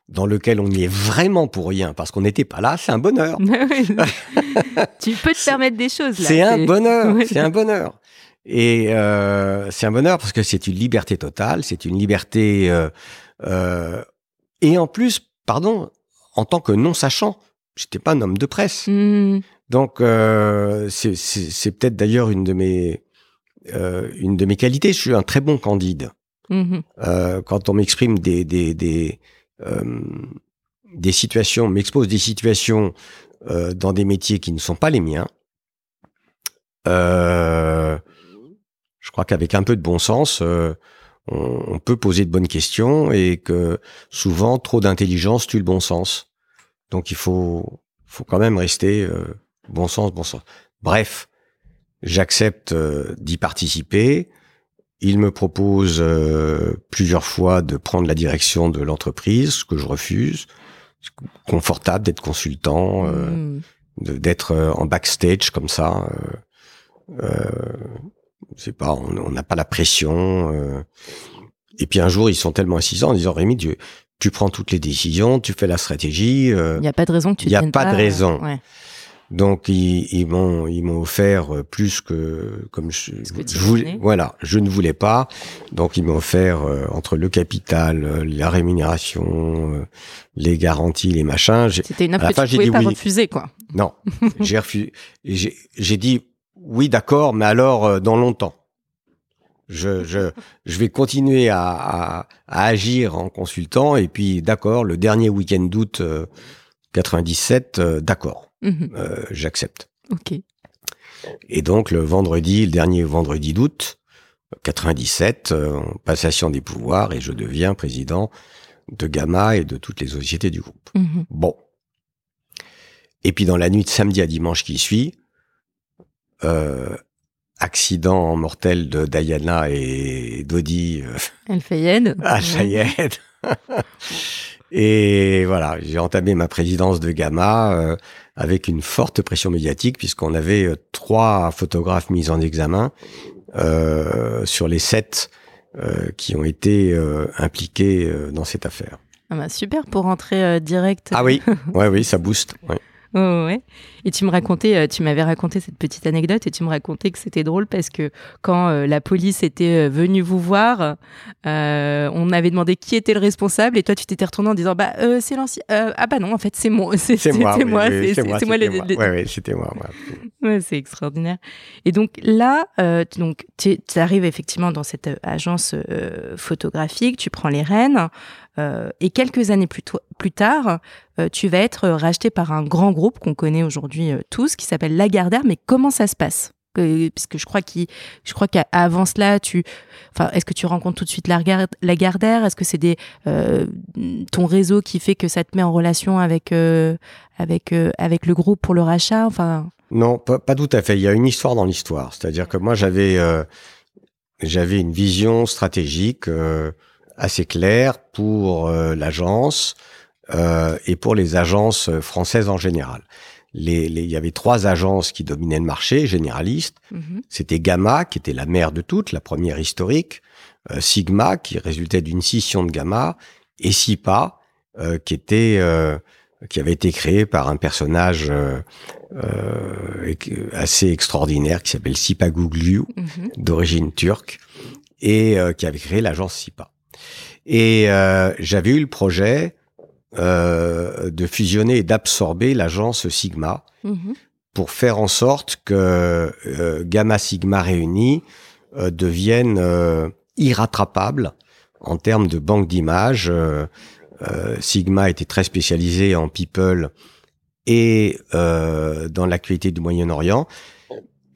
dans lequel on y est vraiment pour rien parce qu'on n'était pas là, c'est un bonheur. (laughs) (laughs) tu peux te permettre des choses là. C'est un bonheur, (laughs) c'est un bonheur. Et euh, c'est un bonheur parce que c'est une liberté totale, c'est une liberté euh, euh, et en plus, pardon, en tant que non sachant, j'étais pas un homme de presse. Mmh. Donc c'est peut-être d'ailleurs une de mes euh, une de mes qualités. Je suis un très bon candide. Mm-hmm. Euh, quand on m'exprime des des des, euh, des situations, m'expose des situations euh, dans des métiers qui ne sont pas les miens. Euh, je crois qu'avec un peu de bon sens, on, on, peut poser de bonnes questions et que souvent trop d'intelligence tue le bon sens. Donc il faut faut quand même rester bon sens, bon sens. Bref, J'accepte euh, d'y participer. Il me propose euh, plusieurs fois de prendre la direction de l'entreprise, ce que je refuse. Confortable d'être consultant, euh, mmh. d'être en backstage comme ça. Euh, c'est pas, on n'a pas la pression. et puis un jour, ils sont tellement insistants en disant Rémi, tu, tu prends toutes les décisions, tu fais la stratégie. Il n'y a pas de raison que tu Il n'y a pas, de raison. ouais. Donc ils, ils m'ont ils m'ont offert euh, plus que comme je, que tu je voulais voulais. voilà je ne voulais pas donc ils m'ont offert euh, entre le capital euh, la rémunération euh, les garanties les machins C'était une À offre que fin, tu j'ai pouvais dit pas oui. refuser, quoi. non (laughs) j'ai refusé j'ai j'ai dit oui d'accord mais alors euh, dans longtemps je, je, je vais continuer à, à, à agir en consultant et puis d'accord le dernier week-end d'août euh, 97 euh, d'accord Mhm. euh, j'accepte Ok. Et donc le vendredi, le dernier vendredi d'août 97, euh, passation des pouvoirs et je deviens président de Gamma et de toutes les sociétés du groupe. Mhm. Bon. Et puis dans la nuit de samedi à dimanche qui suit, euh, accident mortel de Diana et Dodi euh, El Fayed. à Chayenne. Et voilà, j'ai entamé ma présidence de Gamma euh, avec une forte pression médiatique puisqu'on avait euh, trois photographes mis en examen euh, sur les sept euh, qui ont été euh, impliqués dans cette affaire. Ah bah, super pour rentrer direct. Ah oui, (laughs) ouais, oui, ça booste. ouais. (laughs) Ouais, ouais. Et tu me racontais, euh, tu m'avais raconté cette petite anecdote et tu me racontais que c'était drôle parce que quand euh, la police était euh, venue vous voir, euh, on avait demandé qui était le responsable et toi tu t'étais retourné en disant bah euh, c'est l'ancien. euh, ah bah non en fait c'est moi. (laughs) C'est moi. c'est- moi. moi moi. le- Ouais, ouais, c'était moi. ouais. (laughs) C'est extraordinaire. Et donc là, tu- donc tu arrives effectivement dans cette agence photographique, tu prends les rênes, et quelques années plus, tard, euh, tu vas être racheté par un grand groupe qu'on connaît aujourd'hui euh, tous, qui s'appelle Lagardère. Mais comment ça se passe? Que- Puisque je crois qu'avant cela, est-ce que tu rencontres tout de suite Lagar- Lagardère? Est-ce que c'est euh, ton réseau qui fait que ça te met en relation avec euh, euh, le groupe pour le rachat? Non, pas, pas tout à fait. Il y a une histoire dans l'histoire. C'est-à-dire que moi, j'avais euh, une vision stratégique euh, assez claire pour euh, l'agence euh, et pour les agences françaises en général. Les, les- il y avait trois agences qui dominaient le marché, généralistes. mhm. C'était Gamma, qui était la mère de toutes, la première historique. euh, Sigma, qui résultait d'une scission de Gamma. Et Sipa, euh, qui était euh, qui avait été créé par un personnage euh, euh, assez extraordinaire qui s'appelle Sipa Guglu, Mhm. d'origine turque, et euh, qui avait créé l'agence Sipa. Et euh, j'avais eu le projet euh, de fusionner et d'absorber l'agence Sigma Mhm. pour faire en sorte que euh, Gamma Sigma réunis deviennent irrattrapables en termes de banque d'images. Sigma était très spécialisé en people et dans l'actualité du Moyen-Orient.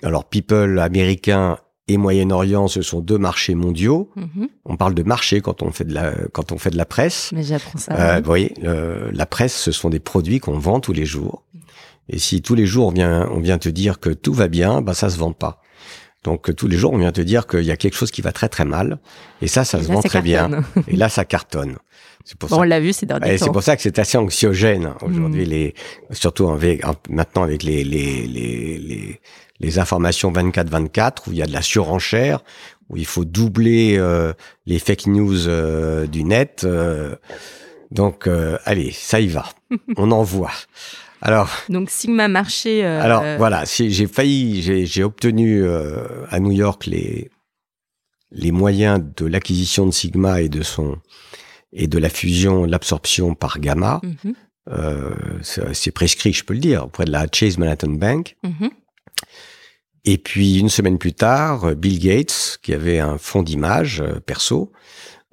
Alors people américain et Moyen-Orient, ce sont deux marchés mondiaux. Mhm. On parle de marché quand on fait de la quand on fait de la presse. Mais j'apprends ça. Euh, vous voyez, euh, la presse, ce sont des produits qu'on vend tous les jours. Et si tous les jours on vient, on vient te dire que tout va bien, bah ça se vend pas. Donc euh, tous les jours on vient te dire qu'il y a quelque chose qui va très très mal. Et ça, ça Et se là, vend ça très bien. (laughs) Et là, ça cartonne. C'est pour Bon, ça. on l'a vu ces derniers Et c'est temps. pour ça que c'est assez anxiogène aujourd'hui, Mm. les, surtout avec, en- maintenant avec les, les, les, les, les informations 24-24 où il y a de la surenchère, où il faut doubler euh, les fake news euh, du net. euh. donc, euh, allez, ça y va. (laughs) On en voit. Alors, Donc Sigma Marché. euh, alors euh, voilà, si j'ai failli, j'ai j'ai obtenu euh, à New York les les moyens de l'acquisition de Sigma et de son et de la fusion, l'absorption par Gamma. mhm, Euh, c'est c'est prescrit, je peux le dire, auprès de la Chase Manhattan Bank. mhm. Et puis une semaine plus tard, euh, Bill Gates, qui avait un fonds d'image euh, perso,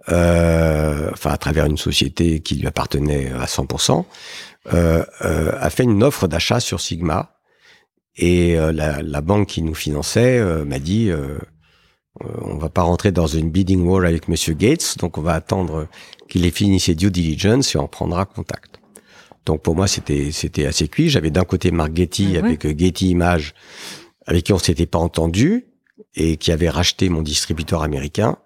euh, enfin à travers une société qui lui appartenait à 100%, euh, euh, a fait une offre d'achat sur Sigma. Et euh, la, la banque qui nous finançait euh, m'a dit, on va pas rentrer dans une bidding war avec Monsieur Gates, donc on va attendre qu'il ait fini ses due diligence et on prendra contact. Donc pour moi c'était c'était assez cuit. J'avais d'un côté Mark Getty Ah avec Getty Images, avec qui on s'était pas entendu et qui avait racheté mon distributeur américain.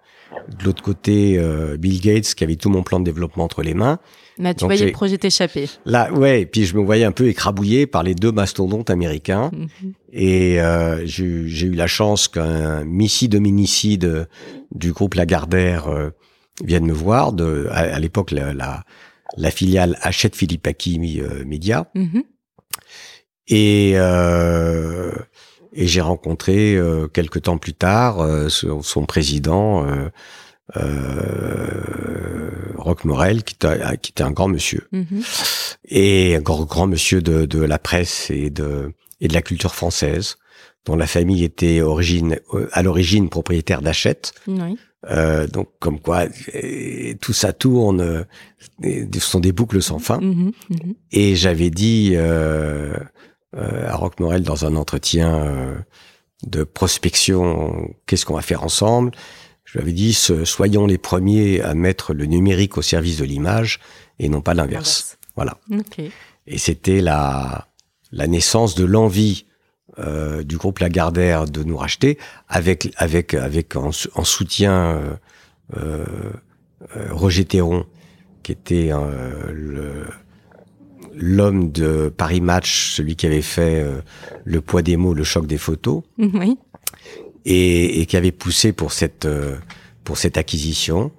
De l'autre côté, euh, Bill Gates qui avait tout mon plan de développement entre les mains. Là, tu Donc, voyais le projet t'échapper. Là, ouais, et puis je me voyais un peu écrabouillé par les deux mastodontes américains. Mhm. Et euh, j'ai eu- la chance qu'un missile de minicide du groupe Lagardère euh, viennent me voir. De, à, l'époque, la, la, la, filiale achète Philippe Aki euh, Média. Mhm. Et, euh, et j'ai rencontré euh, quelques temps plus tard euh, son, président, euh, euh, Roch Morel, qui, qui, était un grand monsieur. Mhm. Et un grand, grand monsieur de, de, la presse et de, et de la culture française, dont la famille était origine, à l'origine propriétaire d'Achète. Oui. Euh, donc comme quoi tout ça tourne, euh, ce sont des boucles sans fin. Mhm, mhm. Et j'avais dit euh, euh, à Roch Morel dans un entretien euh, de prospection, qu'est-ce qu'on va faire ensemble? Je lui avais dit, soyons les premiers à mettre le numérique au service de l'image et non pas l'inverse. Voilà. Okay. Et c'était la, la naissance de l'envie euh, du groupe Lagardère de nous racheter, avec avec avec en, en soutien euh, euh, Roger Théron, qui était le l'homme de Paris Match, celui qui avait fait euh, le poids des mots, le choc des photos, oui. et, et, qui avait poussé pour cette euh, pour cette acquisition.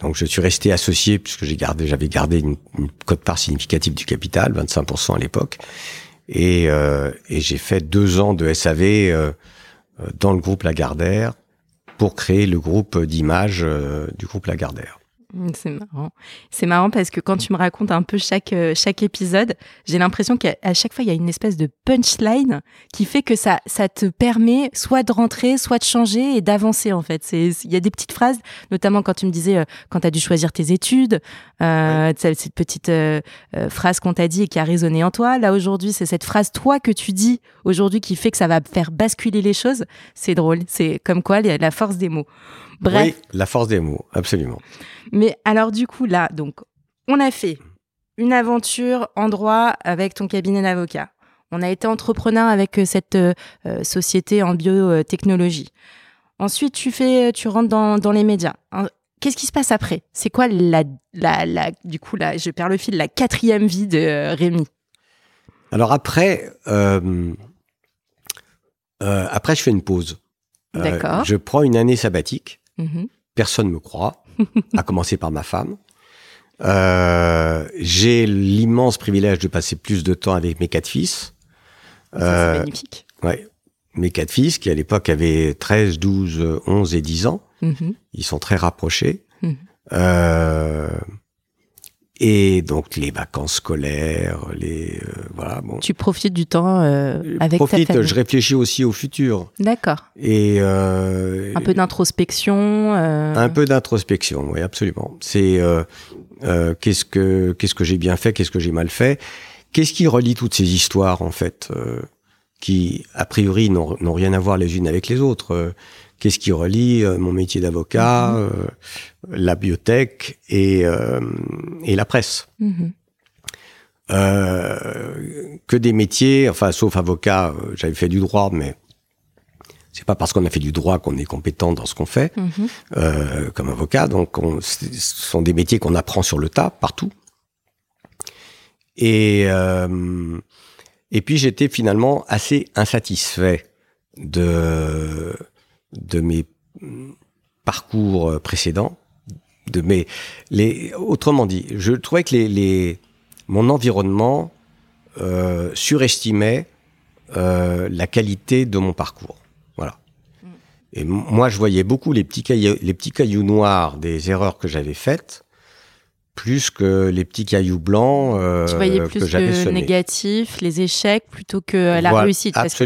Donc je suis resté associé puisque j'ai gardé, j'avais gardé une, une cote-part significative du capital, 25% à l'époque, et, euh, et j'ai fait deux ans de SAV euh, dans le groupe Lagardère pour créer le groupe d'image du groupe Lagardère. (laughs) C'est marrant. C'est marrant parce que quand tu me racontes un peu chaque, euh, chaque épisode, j'ai l'impression qu'à chaque fois, il y a une espèce de punchline qui fait que ça, ça te permet soit de rentrer, soit de changer et d'avancer, en fait. Il y a des petites phrases, notamment quand tu me disais, euh, quand tu as dû choisir tes études, euh, cette petite euh, euh, phrase qu'on t'a dit et qui a résonné en toi. Là, aujourd'hui, c'est cette phrase, toi, que tu dis aujourd'hui qui fait que ça va faire basculer les choses. C'est drôle. C'est comme quoi, la force des mots. Bref. Oui, la force des mots, absolument. Mais alors du coup là, donc on a fait une aventure en droit avec ton cabinet d'avocat. On a été entrepreneur avec euh, cette euh, euh, société en biotechnologie. Ensuite, tu fais, tu rentres dans, dans les médias. Qu'est-ce qui se passe après? C'est quoi la, la, la, du coup là, je perds le fil, la quatrième vie de Rémi? Alors après, euh, après je fais une pause. D'accord. je prends une année sabbatique Mhm. Personne me croit, (laughs) à commencer par ma femme. Euh, j'ai l'immense privilège de passer plus de temps avec mes quatre fils. Ça, euh, c'est magnifique. Ouais. Mes quatre fils, qui à l'époque avaient 13, 12, 11 et 10 ans. Mhm. Ils sont très rapprochés. Mhm. Euh, et donc les vacances scolaires, les euh, voilà. Bon. Tu profites du temps euh, avec profite, ta famille. Je réfléchis aussi au futur. D'accord. Et euh, un peu d'introspection. Euh... Un peu d'introspection, oui, absolument. C'est euh, euh, qu'est-ce que qu'est-ce que j'ai bien fait, qu'est-ce que j'ai mal fait, qu'est-ce qui relie toutes ces histoires en fait, qui a priori n'ont rien à voir les unes avec les autres qu'est-ce qui relie euh, mon métier d'avocat, Mhm. euh, la biotech et, euh, et la presse. Mhm. Euh, que des métiers, enfin sauf avocat, euh, j'avais fait du droit, mais c'est pas parce qu'on a fait du droit qu'on est compétent dans ce qu'on fait Mhm. euh, comme avocat. Donc, on- ce sont des métiers qu'on apprend sur le tas partout. Et et puis j'étais finalement assez insatisfait de de mes parcours précédents, de mes les autrement dit, je trouvais que les, les mon environnement euh, surestimait euh, la qualité de mon parcours. Voilà. Et m- moi, je voyais beaucoup les petits cailloux, les petits cailloux noirs des erreurs que j'avais faites, plus que les petits cailloux blancs euh, Tu voyais que plus j'avais le semés. négatif, les échecs, plutôt que la Voilà, réussite. Parce que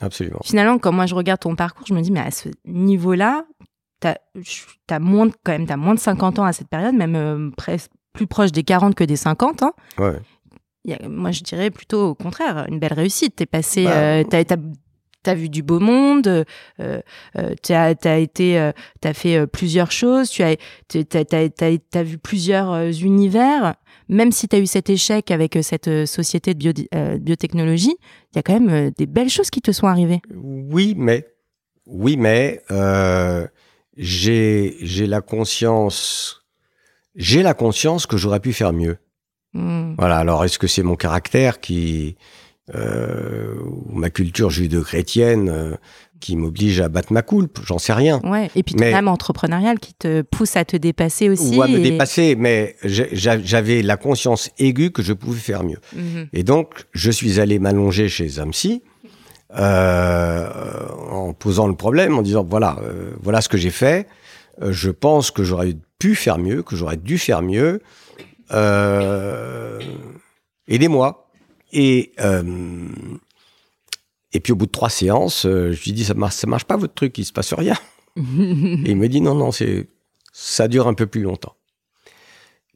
Absolument, finalement, quand moi je regarde ton parcours, je me dis, mais à ce niveau-là, t'as as moins de, quand même, t'as moins de 50 ans à cette période, même euh, presque plus proche des 40 que des 50. Hein. Ouais. A- moi, je dirais plutôt au contraire, une belle réussite. T'es passé, Bah, euh, t'as, t'as, t'as vu du beau monde, euh, euh, t'as, été, euh, t'as fait plusieurs choses, tu as, t'as, t'as vu plusieurs univers. Même si t'as eu cet échec avec euh, cette euh, société de bio- euh, biotechnologie, il y a quand même des belles choses qui te sont arrivées. Oui, mais oui, mais euh, j'ai la conscience j'ai la conscience que j'aurais pu faire mieux. Hmm. Voilà. Alors, est-ce que c'est mon caractère qui euh, ou ma culture judo-chrétienne qui m'oblige à battre ma coulpe, j'en sais rien. Ouais, et puis ton Mais- âme entrepreneuriale qui te pousse à te dépasser aussi. Ou à me dépasser, mais j'avais la conscience aiguë que je pouvais faire mieux. Mhm. Et donc, je suis allé m'allonger chez psy, euh, en posant le problème, en disant voilà, euh, voilà ce que j'ai fait. Euh, je pense que j'aurais pu faire mieux, que j'aurais dû faire mieux. Aidez-moi. Et et puis au bout de trois séances, euh, je lui dis ça marche, ça marche pas votre truc, il se passe rien. (laughs) Et il me dit non non, c'est ça dure un peu plus longtemps.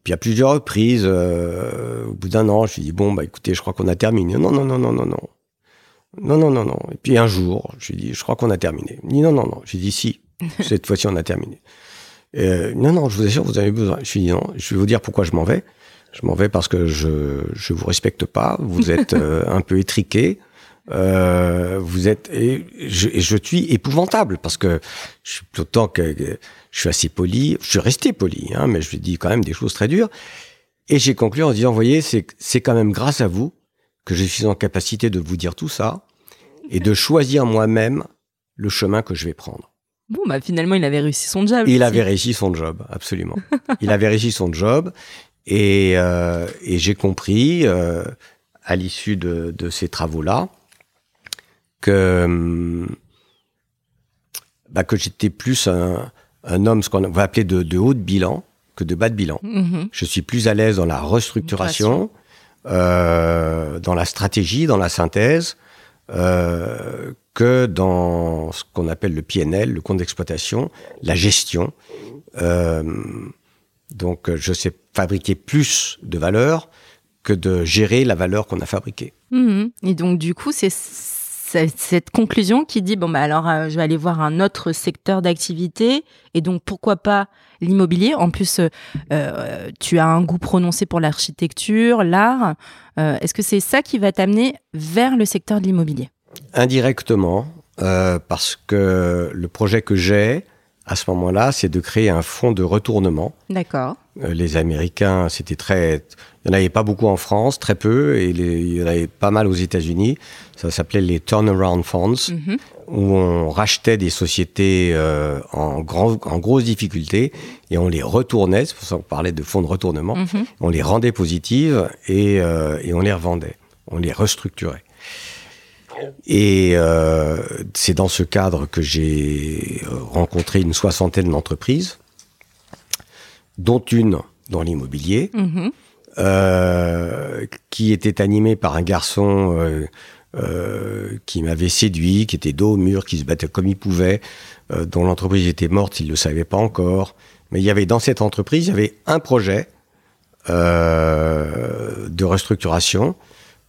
Puis à plusieurs reprises, euh, au bout d'un an, je lui dis bon bah écoutez, je crois qu'on a terminé. Non non non non non non. Non non non non. Et puis un jour, je lui dis je crois qu'on a terminé. Il me dit non non non. Je lui dis si. (laughs) Cette fois-ci on a terminé. Euh, non non, je vous assure, vous avez besoin. Je lui dis non. Je vais vous dire pourquoi je m'en vais. Je m'en vais parce que je je vous respecte pas. Vous êtes (laughs) euh, un peu étriqué. Euh, vous êtes et je, et je suis épouvantable parce que je suis autant que, je suis assez poli, je suis resté poli, hein, mais je lui dis quand même des choses très dures. Et j'ai conclu en disant, vous voyez, c'est c'est quand même grâce à vous que je suis en capacité de vous dire tout ça et de choisir moi-même le chemin que je vais prendre. Bon, bah finalement, il avait réussi son job. Il aussi. avait réussi son job, absolument. Il avait réussi son job et, euh, et j'ai compris euh, à l'issue de, de ces travaux-là que hum, bah, que j'étais plus un, un homme ce qu'on va appeler de, de haut de bilan que de bas de bilan. Mhm. Je suis plus à l'aise dans la restructuration, euh, dans la stratégie, dans la synthèse, euh, que dans ce qu'on appelle le PNL, le compte d'exploitation, la gestion. Euh, donc, je sais fabriquer plus de valeur que de gérer la valeur qu'on a fabriquée. Mhm. Et donc, du coup, c'est cette conclusion qui dit bon, bah alors, euh, je vais aller voir un autre secteur d'activité. Et donc, pourquoi pas l'immobilier En plus, euh, euh, tu as un goût prononcé pour l'architecture, l'art. Est-ce que c'est ça qui va t'amener vers le secteur de l'immobilier? Indirectement, parce que le projet que j'ai à ce moment-là, c'est de créer un fonds de retournement. D'accord. Les Américains, c'était très. Il n'y en avait pas beaucoup en France, très peu, et les- il y en avait pas mal aux États-Unis. Ça s'appelait les turnaround funds, Mhm. où on rachetait des sociétés euh, en, grand, en grosse difficulté et on les retournait. C'est pour ça qu'on parlait de fonds de retournement. Mhm. On les rendait positives et, euh, et on les revendait. On les restructurait. Et euh, c'est dans ce cadre que j'ai rencontré une soixantaine d'entreprises, dont une dans l'immobilier, Mhm. Euh, qui était animée par un garçon euh, euh, qui m'avait séduit, qui était dos au mur, qui se battait comme il pouvait, euh, dont l'entreprise était morte, il ne le savait pas encore. Mais il y avait dans cette entreprise, il y avait un projet euh, de restructuration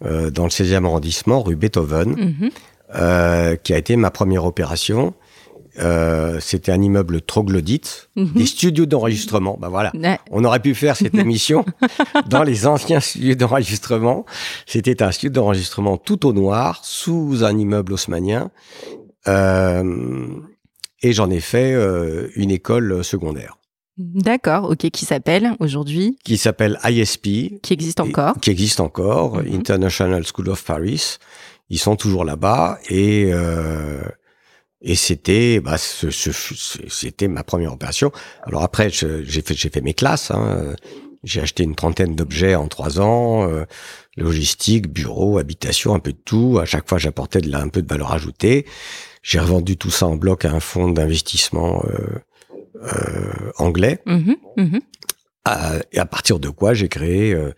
euh, dans le 16e arrondissement, rue Beethoven, euh, qui a été ma première opération. Euh, C'était un immeuble troglodyte, Mhm. des studios d'enregistrement. Ben voilà, Ouais. on aurait pu faire cette (laughs) émission dans les anciens studios d'enregistrement. C'était un studio d'enregistrement tout au noir, sous un immeuble haussmannien. Euh, et j'en ai fait euh, une école secondaire D'accord, ok, qui s'appelle aujourd'hui, qui s'appelle ISP. qui existe encore. Et- Qui existe encore, Mhm. International School of Paris. Ils sont toujours là-bas et euh, et c'était bah, ce- ce c'était ma première opération. Alors après j'ai fait j'ai fait mes classes. Hein. J'ai acheté une trentaine d'objets en trois ans, euh, logistique, bureau, habitation, un peu de tout. À chaque fois j'apportais de un peu de valeur ajoutée. J'ai revendu tout ça en bloc à un fonds d'investissement euh, euh, anglais. Mhm, mhm. À- et à partir de quoi j'ai créé euh,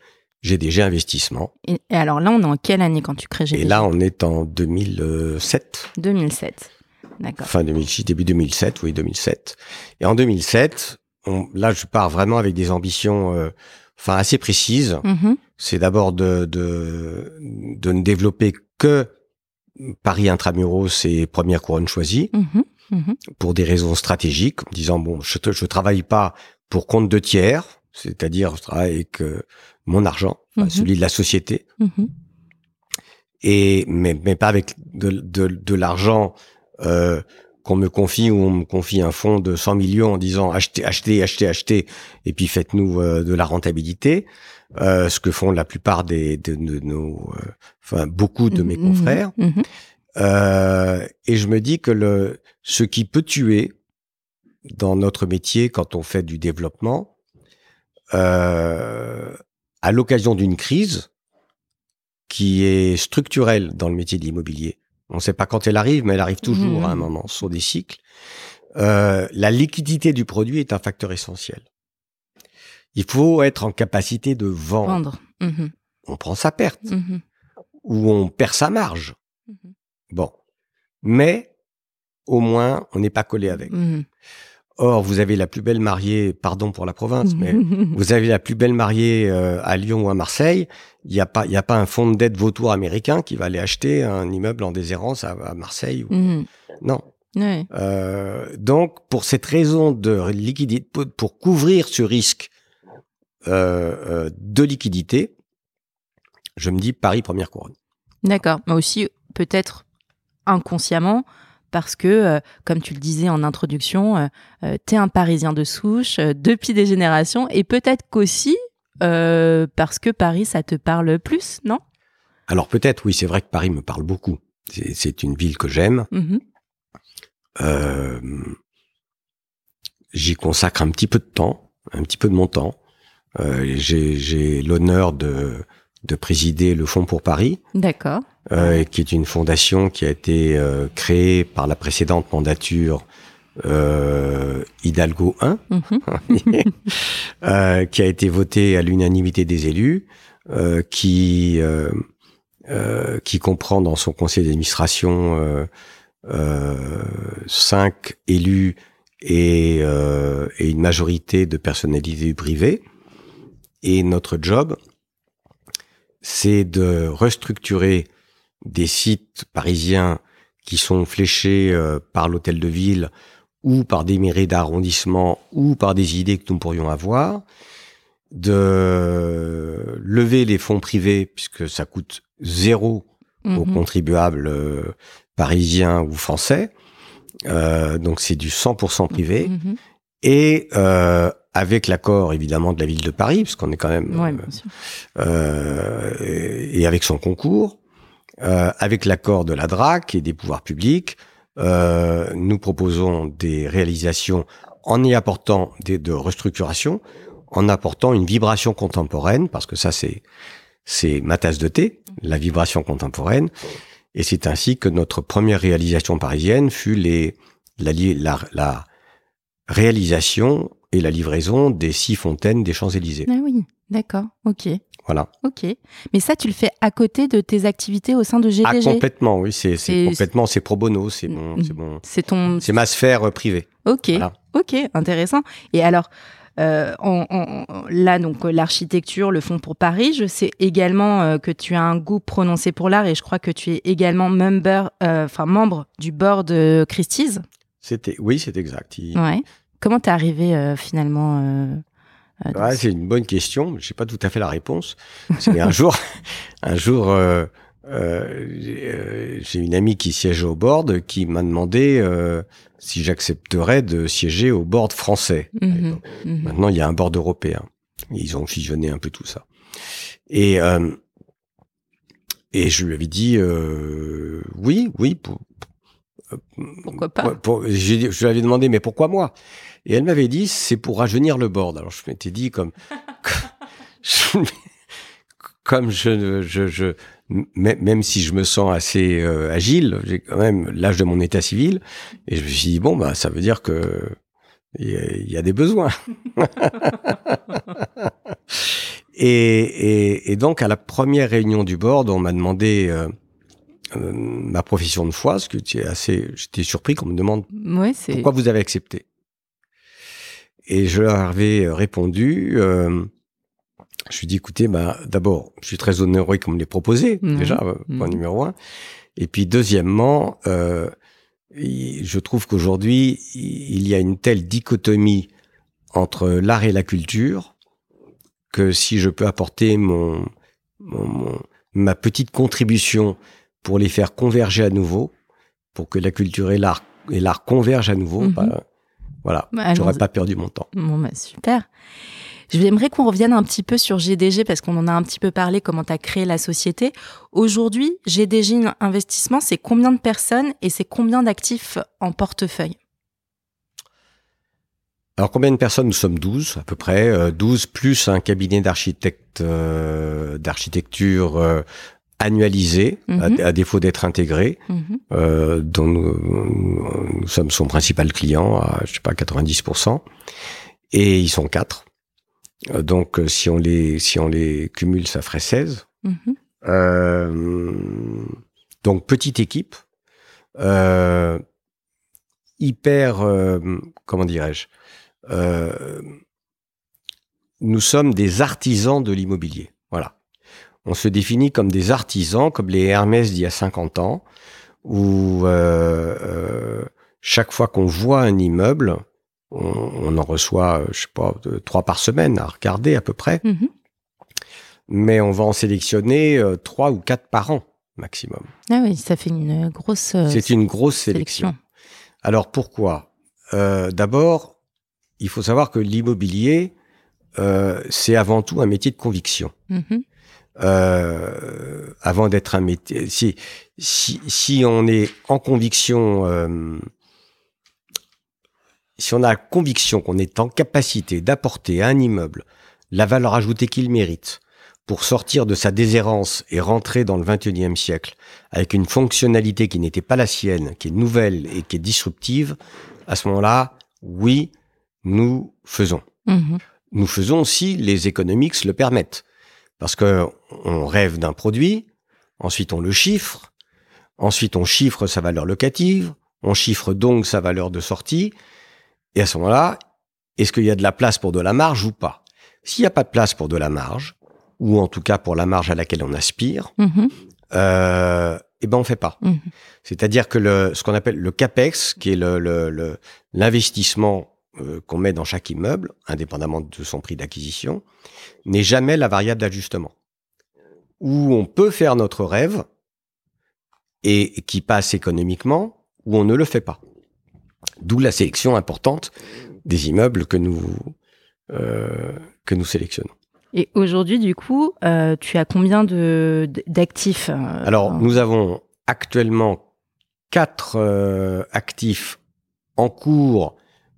GDG Investissement. Et, et alors là, on est en quelle année quand tu crées Et GDG là, on est en 2007, 2007. Fin 2006, début 2007, oui, 2007. Et en 2007, on- là, je pars vraiment avec des ambitions euh, enfin assez précises. Mhm, C'est d'abord de, de, de ne développer que Paris Intramuros et Première Couronne choisie. Mhm, mhm. pour des raisons stratégiques, en disant, bon, je ne travaille pas pour compte de tiers, c'est-à-dire je travaille avec euh, mon argent, enfin, celui de la société, et mais, mais pas avec de, de, de l'argent euh, qu'on me confie ou on me confie un fonds de 100 millions en disant achetez, achetez, achetez, achetez, et puis faites-nous euh, de la rentabilité, euh, ce que font la plupart des, de, de nos, euh, enfin beaucoup de mes Mhm, confrères. mhm. Euh, et je me dis que le, ce qui peut tuer dans notre métier quand on fait du développement, euh, à l'occasion d'une crise qui est structurelle dans le métier de l'immobilier, on ne sait pas quand elle arrive, mais elle arrive toujours Mmh. à un moment, sur des cycles, euh, la liquidité du produit est un facteur essentiel. Il faut être en capacité de vendre. Vendre. Mhm, On prend sa perte mhm, ou on perd sa marge. Bon. Mais, au moins, on n'est pas collé avec. Or, vous avez la plus belle mariée, pardon pour la province, mais (laughs) vous avez la plus belle mariée euh, à Lyon ou à Marseille. Il n'y a pas, il y a pas un fonds de dette vautour américain qui va aller acheter un immeuble en déshérence à, à Marseille. ou- Mhm. Non. Ouais. Euh, donc, pour cette raison de liquidité, pour, couvrir ce risque euh, de liquidité, je me dis Paris première couronne. D'accord. Mais aussi, peut-être inconsciemment, parce que, euh, comme tu le disais en introduction, euh, euh, t'es un Parisien de souche depuis des générations, et peut-être qu'aussi parce que Paris, ça te parle plus, non? Alors peut-être, oui, c'est vrai que Paris me parle beaucoup. C'est une ville que j'aime. Euh, J'y consacre un petit peu de temps, un petit peu de mon temps. J'ai l'honneur de, de présider le Fonds pour Paris, D'accord. euh, qui est une fondation qui a été euh, créée par la précédente mandature euh, Hidalgo 1, Mhm. (laughs) euh, qui a été votée à l'unanimité des élus, euh, qui euh, euh, qui comprend dans son conseil d'administration euh, euh, cinq élus et, euh, et une majorité de personnalités privées. Et notre job, c'est de restructurer des sites parisiens qui sont fléchés euh, par l'hôtel de ville ou par des mairies d'arrondissement ou par des idées que nous pourrions avoir, de lever les fonds privés puisque ça coûte zéro aux Mhm. contribuables euh, parisiens ou français. Euh, donc c'est du 100% privé Mhm. Et euh, avec l'accord évidemment de la ville de Paris, puisqu'on est quand même Ouais, euh, bien sûr. euh, et et avec son concours, euh, avec l'accord de la DRAC et des pouvoirs publics, euh, nous proposons des réalisations en y apportant des de restructuration, en apportant une vibration contemporaine, parce que ça c'est c'est ma tasse de thé, la vibration contemporaine, et c'est ainsi que notre première réalisation parisienne fut les la, la, la réalisation et la livraison des six fontaines des Champs-Élysées. Ah oui, d'accord. Ok. Voilà. Ok. Mais ça, tu le fais à côté de tes activités au sein de Ah, GDG. complètement, oui, c'est complètement, c'est pro bono, c'est Mm, mon, mm. c'est mon, c'est ton. c'est ma sphère euh, privée. Ok. Voilà. Ok. Intéressant. Et alors. euh, on- on- on- là, donc euh, l'architecture, le Fonds pour Paris. Je sais également euh, que tu as un goût prononcé pour l'art et je crois que tu es également member, euh, membre du board de Christie's. C'était, oui, c'est exact. Il- Ouais. Comment t'es arrivé euh, finalement euh, euh, Ouais, ce- c'est une bonne question. Je sais pas tout à fait la réponse. C'est un (laughs) jour, un jour, j'ai une amie qui siège au board qui m'a demandé si j'accepterais de siéger au board français. Mhm, mhm. Maintenant, il y a un board européen. Ils ont fusionné un peu tout ça. Et et je lui avais dit euh, oui, oui. Pour, Pourquoi pas pour- dit- je lui avais demandé mais pourquoi moi? Et elle m'avait dit c'est pour rajeunir le board. Alors je m'étais dit comme je- (laughs) comme je je, je même si je me sens assez euh, agile, j'ai quand même l'âge de mon état civil et je me suis dit bon bah ça veut dire que il y, a- il y a des besoins. (laughs) et, et, et donc à la première réunion du board, on m'a demandé euh, euh, ma profession de foi, ce que c'est assez, j'étais surpris qu'on me demande Ouais, pourquoi vous avez accepté. Et je leur avais répondu, euh, je lui ai dit, écoutez, bah, d'abord, je suis très honoré qu'on me l'ait proposé, Mhm. déjà, euh, point Mhm. numéro un. Et puis, deuxièmement, euh, je trouve qu'aujourd'hui, il y a une telle dichotomie entre l'art et la culture que si je peux apporter mon, mon- mon- ma petite contribution pour les faire converger à nouveau, pour que la culture et l'art et l'art convergent à nouveau, Mhm. bah, voilà, Bah, j'aurais pas perdu mon temps. Bon, bah, super. J'aimerais qu'on revienne un petit peu sur GDG parce qu'on en a un petit peu parlé, comment tu as créé la société. Aujourd'hui, GDG Investissement, c'est combien de personnes et c'est combien d'actifs en portefeuille? Alors combien de personnes? Nous sommes 12 à peu près, 12 euh, plus un cabinet d'architectes euh, d'architecture euh, annualisé, mhm. à, défaut d'être intégré, mhm. dont nous, sommes son principal client à je sais pas 90%, et ils sont quatre. donc si on les si on les cumule, ça ferait 16. Mhm. donc petite équipe, hyper comment dirais-je euh, nous sommes des artisans de l'immobilier. On se définit comme des artisans, comme les Hermès d'il y a 50 ans, où euh, euh, chaque fois qu'on voit un immeuble, on, en reçoit, je sais pas, trois par semaine à regarder à peu près. Mhm. Mais on va en sélectionner trois ou quatre par an maximum. Ah oui, ça fait une grosse. C'est une grosse sélection. Alors pourquoi? D'abord, il faut savoir que l'immobilier, euh, c'est avant tout un métier de conviction. Mm-hmm. Euh, avant d'être un métier, si, si, si on est en conviction, euh, si on a la conviction qu'on est en capacité d'apporter à un immeuble la valeur ajoutée qu'il mérite pour sortir de sa déshérence et rentrer dans le 21e siècle avec une fonctionnalité qui n'était pas la sienne, qui est nouvelle et qui est disruptive, à ce moment-là, oui, nous faisons. Mhm. Nous faisons si les économiques le permettent. Parce que on rêve d'un produit, ensuite on le chiffre, ensuite on chiffre sa valeur locative, on chiffre donc sa valeur de sortie, et à ce moment-là, est-ce qu'il y a de la place pour de la marge ou pas? S'il n'y a pas de place pour de la marge, ou en tout cas pour la marge à laquelle on aspire, mhm. euh, eh ben on fait pas. Mhm. C'est-à-dire que le, ce qu'on appelle le capex, qui est le l'investissement euh, qu'on met dans chaque immeuble, indépendamment de son prix d'acquisition, n'est jamais la variable d'ajustement. Où on peut faire notre rêve et qui passe économiquement, ou on ne le fait pas. D'où la sélection importante des immeubles que nous euh, que nous sélectionnons. Et aujourd'hui, du coup, euh, tu as combien de d'actifs Alors, nous avons actuellement quatre actifs en cours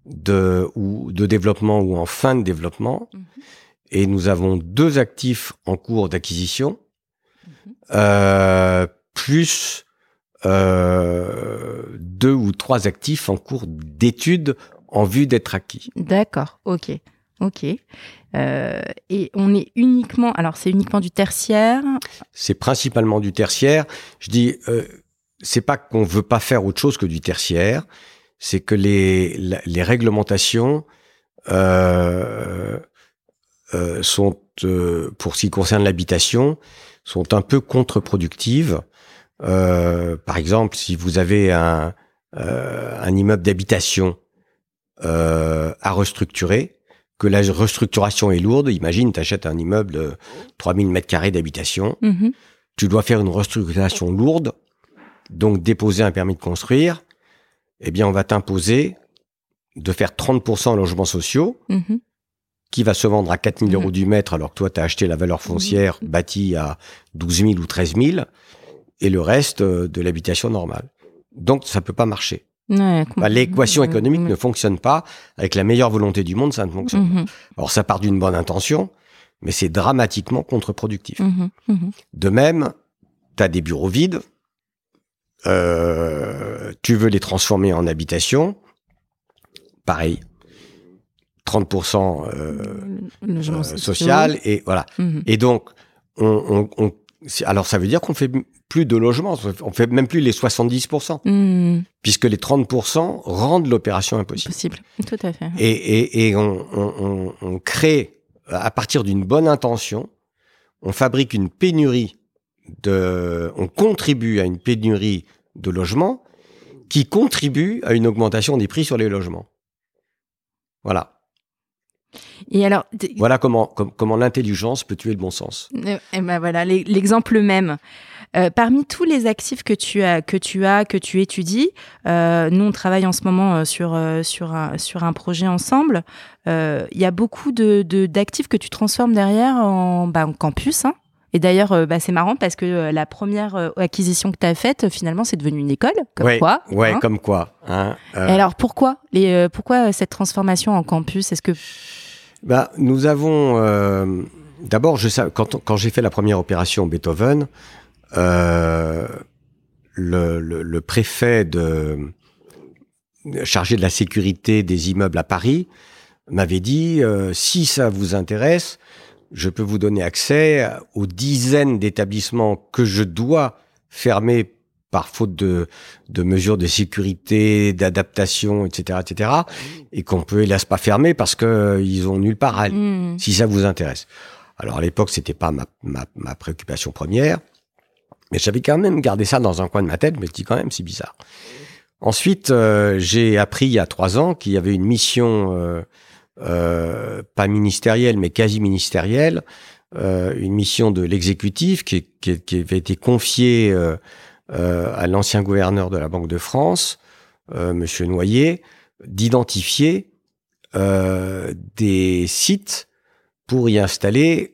de, ou de développement ou en fin de développement. Mhm. Et nous avons deux actifs en cours d'acquisition, mhm. euh, plus euh, deux ou trois actifs en cours d'étude en vue d'être acquis. D'accord, ok. Ok. Euh, et on est uniquement, alors c'est uniquement du tertiaire? C'est principalement du tertiaire. Je dis, euh, c'est pas qu'on veut pas faire autre chose que du tertiaire, c'est que les, les réglementations euh, euh, sont, euh, pour ce qui concerne l'habitation, sont un peu contre-productives. Euh, par exemple, si vous avez un, euh, un immeuble d'habitation à restructurer, que la restructuration est lourde, imagine, tu achètes un immeuble de 3000 mètres carrés d'habitation, mm-hmm. tu dois faire une restructuration lourde, donc déposer un permis de construire, eh bien, on va t'imposer de faire 30% en logements sociaux, mhm. qui va se vendre à 4 000 euros mhm. du mètre, alors que toi, tu as acheté la valeur foncière bâtie à 12 000 ou 13 000, et le reste euh, de l'habitation normale. Donc, ça peut pas marcher. Bah, l'équation économique ne fonctionne pas. Avec la meilleure volonté du monde, ça ne fonctionne pas. Alors, ça part d'une bonne intention, mais c'est dramatiquement contre-productif. De même, tu as des bureaux vides, euh, tu veux les transformer en habitation, pareil, 30% euh, euh social et voilà. Mhm. Et donc, on, on, alors ça veut dire qu'on fait plus de logements, on fait même plus les 70%, mhm. puisque les 30% rendent l'opération impossible. Possible, tout à fait. Et, et, et on, on, crée, à partir d'une bonne intention, on fabrique une pénurie de, on contribue à une pénurie de logements qui contribue à une augmentation des prix sur les logements. Voilà. Et alors, voilà comment, comment l'intelligence peut tuer le bon sens. Et eh ben voilà l'exemple même. Euh, parmi tous les actifs que tu as, que tu as, que tu étudies, euh, nous on travaille en ce moment euh, sur sur un sur un projet ensemble. Il y a beaucoup de d'actifs que tu transformes derrière en, bah, en campus. Hein. Et d'ailleurs, bah, c'est marrant parce que la première acquisition que tu as faite, finalement, c'est devenu une école. Comme quoi. Ouais, hein. comme quoi. Hein, alors, pourquoi les, Pourquoi cette transformation en campus? Est-ce que. Bah, nous avons. D'abord, quand, quand j'ai fait la première opération Beethoven, euh, le, le, préfet de, chargé de la sécurité des immeubles à Paris m'avait dit euh, si ça vous intéresse, je peux vous donner accès aux dizaines d'établissements que je dois fermer par faute de, de mesures de sécurité, d'adaptation, etc., etc., et qu'on peut hélas pas fermer parce que euh, ils ont nulle part à aller. Mmh. Si ça vous intéresse. Alors à l'époque, c'était pas ma, ma, ma préoccupation première. Mais j'avais quand même gardé ça dans un coin de ma tête, mais je dis quand même, c'est bizarre. Ensuite, euh, j'ai appris il y a trois ans qu'il y avait une mission, euh, euh, pas ministérielle, mais quasi ministérielle, une mission de l'exécutif qui, qui, qui, avait été confiée à l'ancien gouverneur de la Banque de France, Monsieur Noyer, d'identifier des sites pour y installer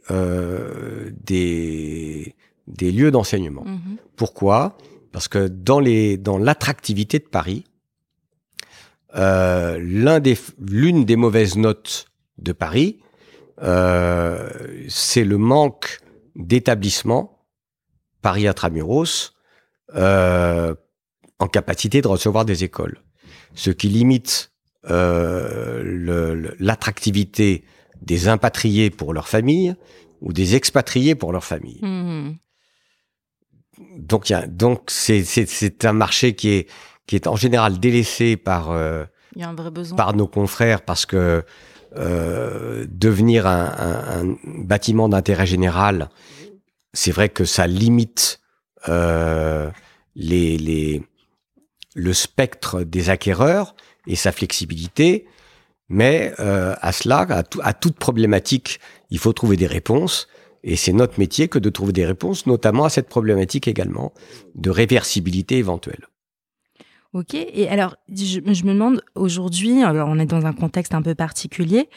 des des lieux d'enseignement. Mhm. Pourquoi? Parce que dans les dans l'attractivité de Paris, euh, l'un des l'une des mauvaises notes de Paris, euh, c'est le manque d'établissements Paris intramuros euh, en capacité de recevoir des écoles, ce qui limite euh, l'attractivité des impatriés pour leur famille ou des expatriés pour leur famille. Mhm donc y a, donc c'est c'est un marché qui est qui est en général délaissé par euh, par nos confrères parce que euh, devenir un, un, un bâtiment d'intérêt général, c'est vrai que ça limite euh, les, les, le spectre des acquéreurs et sa flexibilité, mais euh, à cela, à, à toute problématique, il faut trouver des réponses. Et c'est notre métier que de trouver des réponses, notamment à cette problématique également de réversibilité éventuelle. Ok, et alors je, me demande aujourd'hui, alors on est dans un contexte un peu particulier,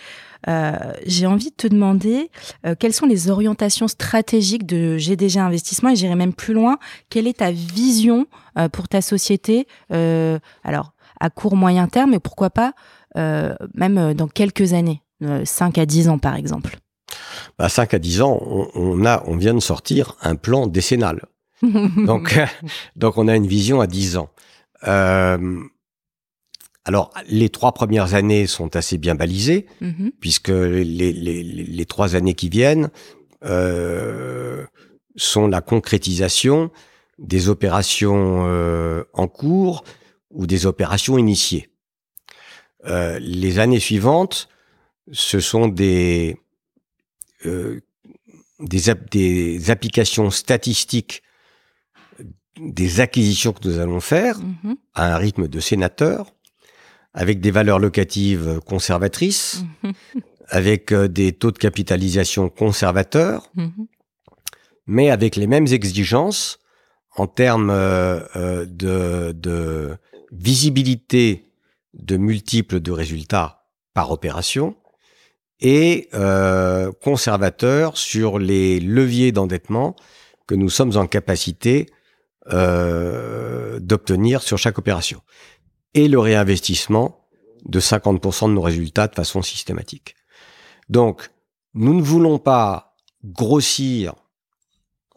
euh, j'ai envie de te demander euh, quelles sont les orientations stratégiques de GDG Investissement? Et j'irai même plus loin, quelle est ta vision euh, pour ta société, alors à court moyen terme et pourquoi pas même dans quelques années, 5 à 10 ans par exemple. À 5 à 10 ans, on, a, on vient de sortir un plan décennal. (laughs) donc, (laughs) donc on a une vision à 10 ans. Euh, alors, les trois premières années sont assez bien balisées, mm-hmm. puisque les, les, les, trois années qui viennent euh, sont la concrétisation des opérations euh, en cours ou des opérations initiées. Euh, les années suivantes, ce sont des, euh, des, des, applications statistiques des acquisitions que nous allons faire mhm. à un rythme de sénateur, avec des valeurs locatives conservatrices, mhm. avec euh, des taux de capitalisation conservateurs, mhm. mais avec les mêmes exigences en termes euh, de, de visibilité de multiples de résultats par opération et euh, conservateur sur les leviers d'endettement que nous sommes en capacité euh, d'obtenir sur chaque opération. Et le réinvestissement de 50% de nos résultats de façon systématique. Donc, nous ne voulons pas grossir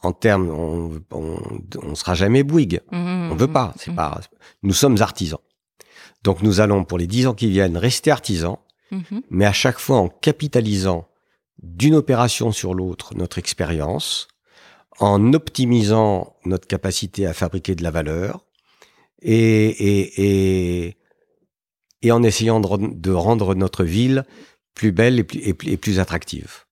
en termes, on, on, sera jamais Bouygues. Mmh, on veut pas. C'est mmh. pas. Nous sommes artisans. Donc, nous allons pour les dix ans qui viennent rester artisans mais à chaque fois en capitalisant d'une opération sur l'autre notre expérience, en optimisant notre capacité à fabriquer de la valeur et, en essayant de, rendre notre ville plus belle et plus, et plus, attractive.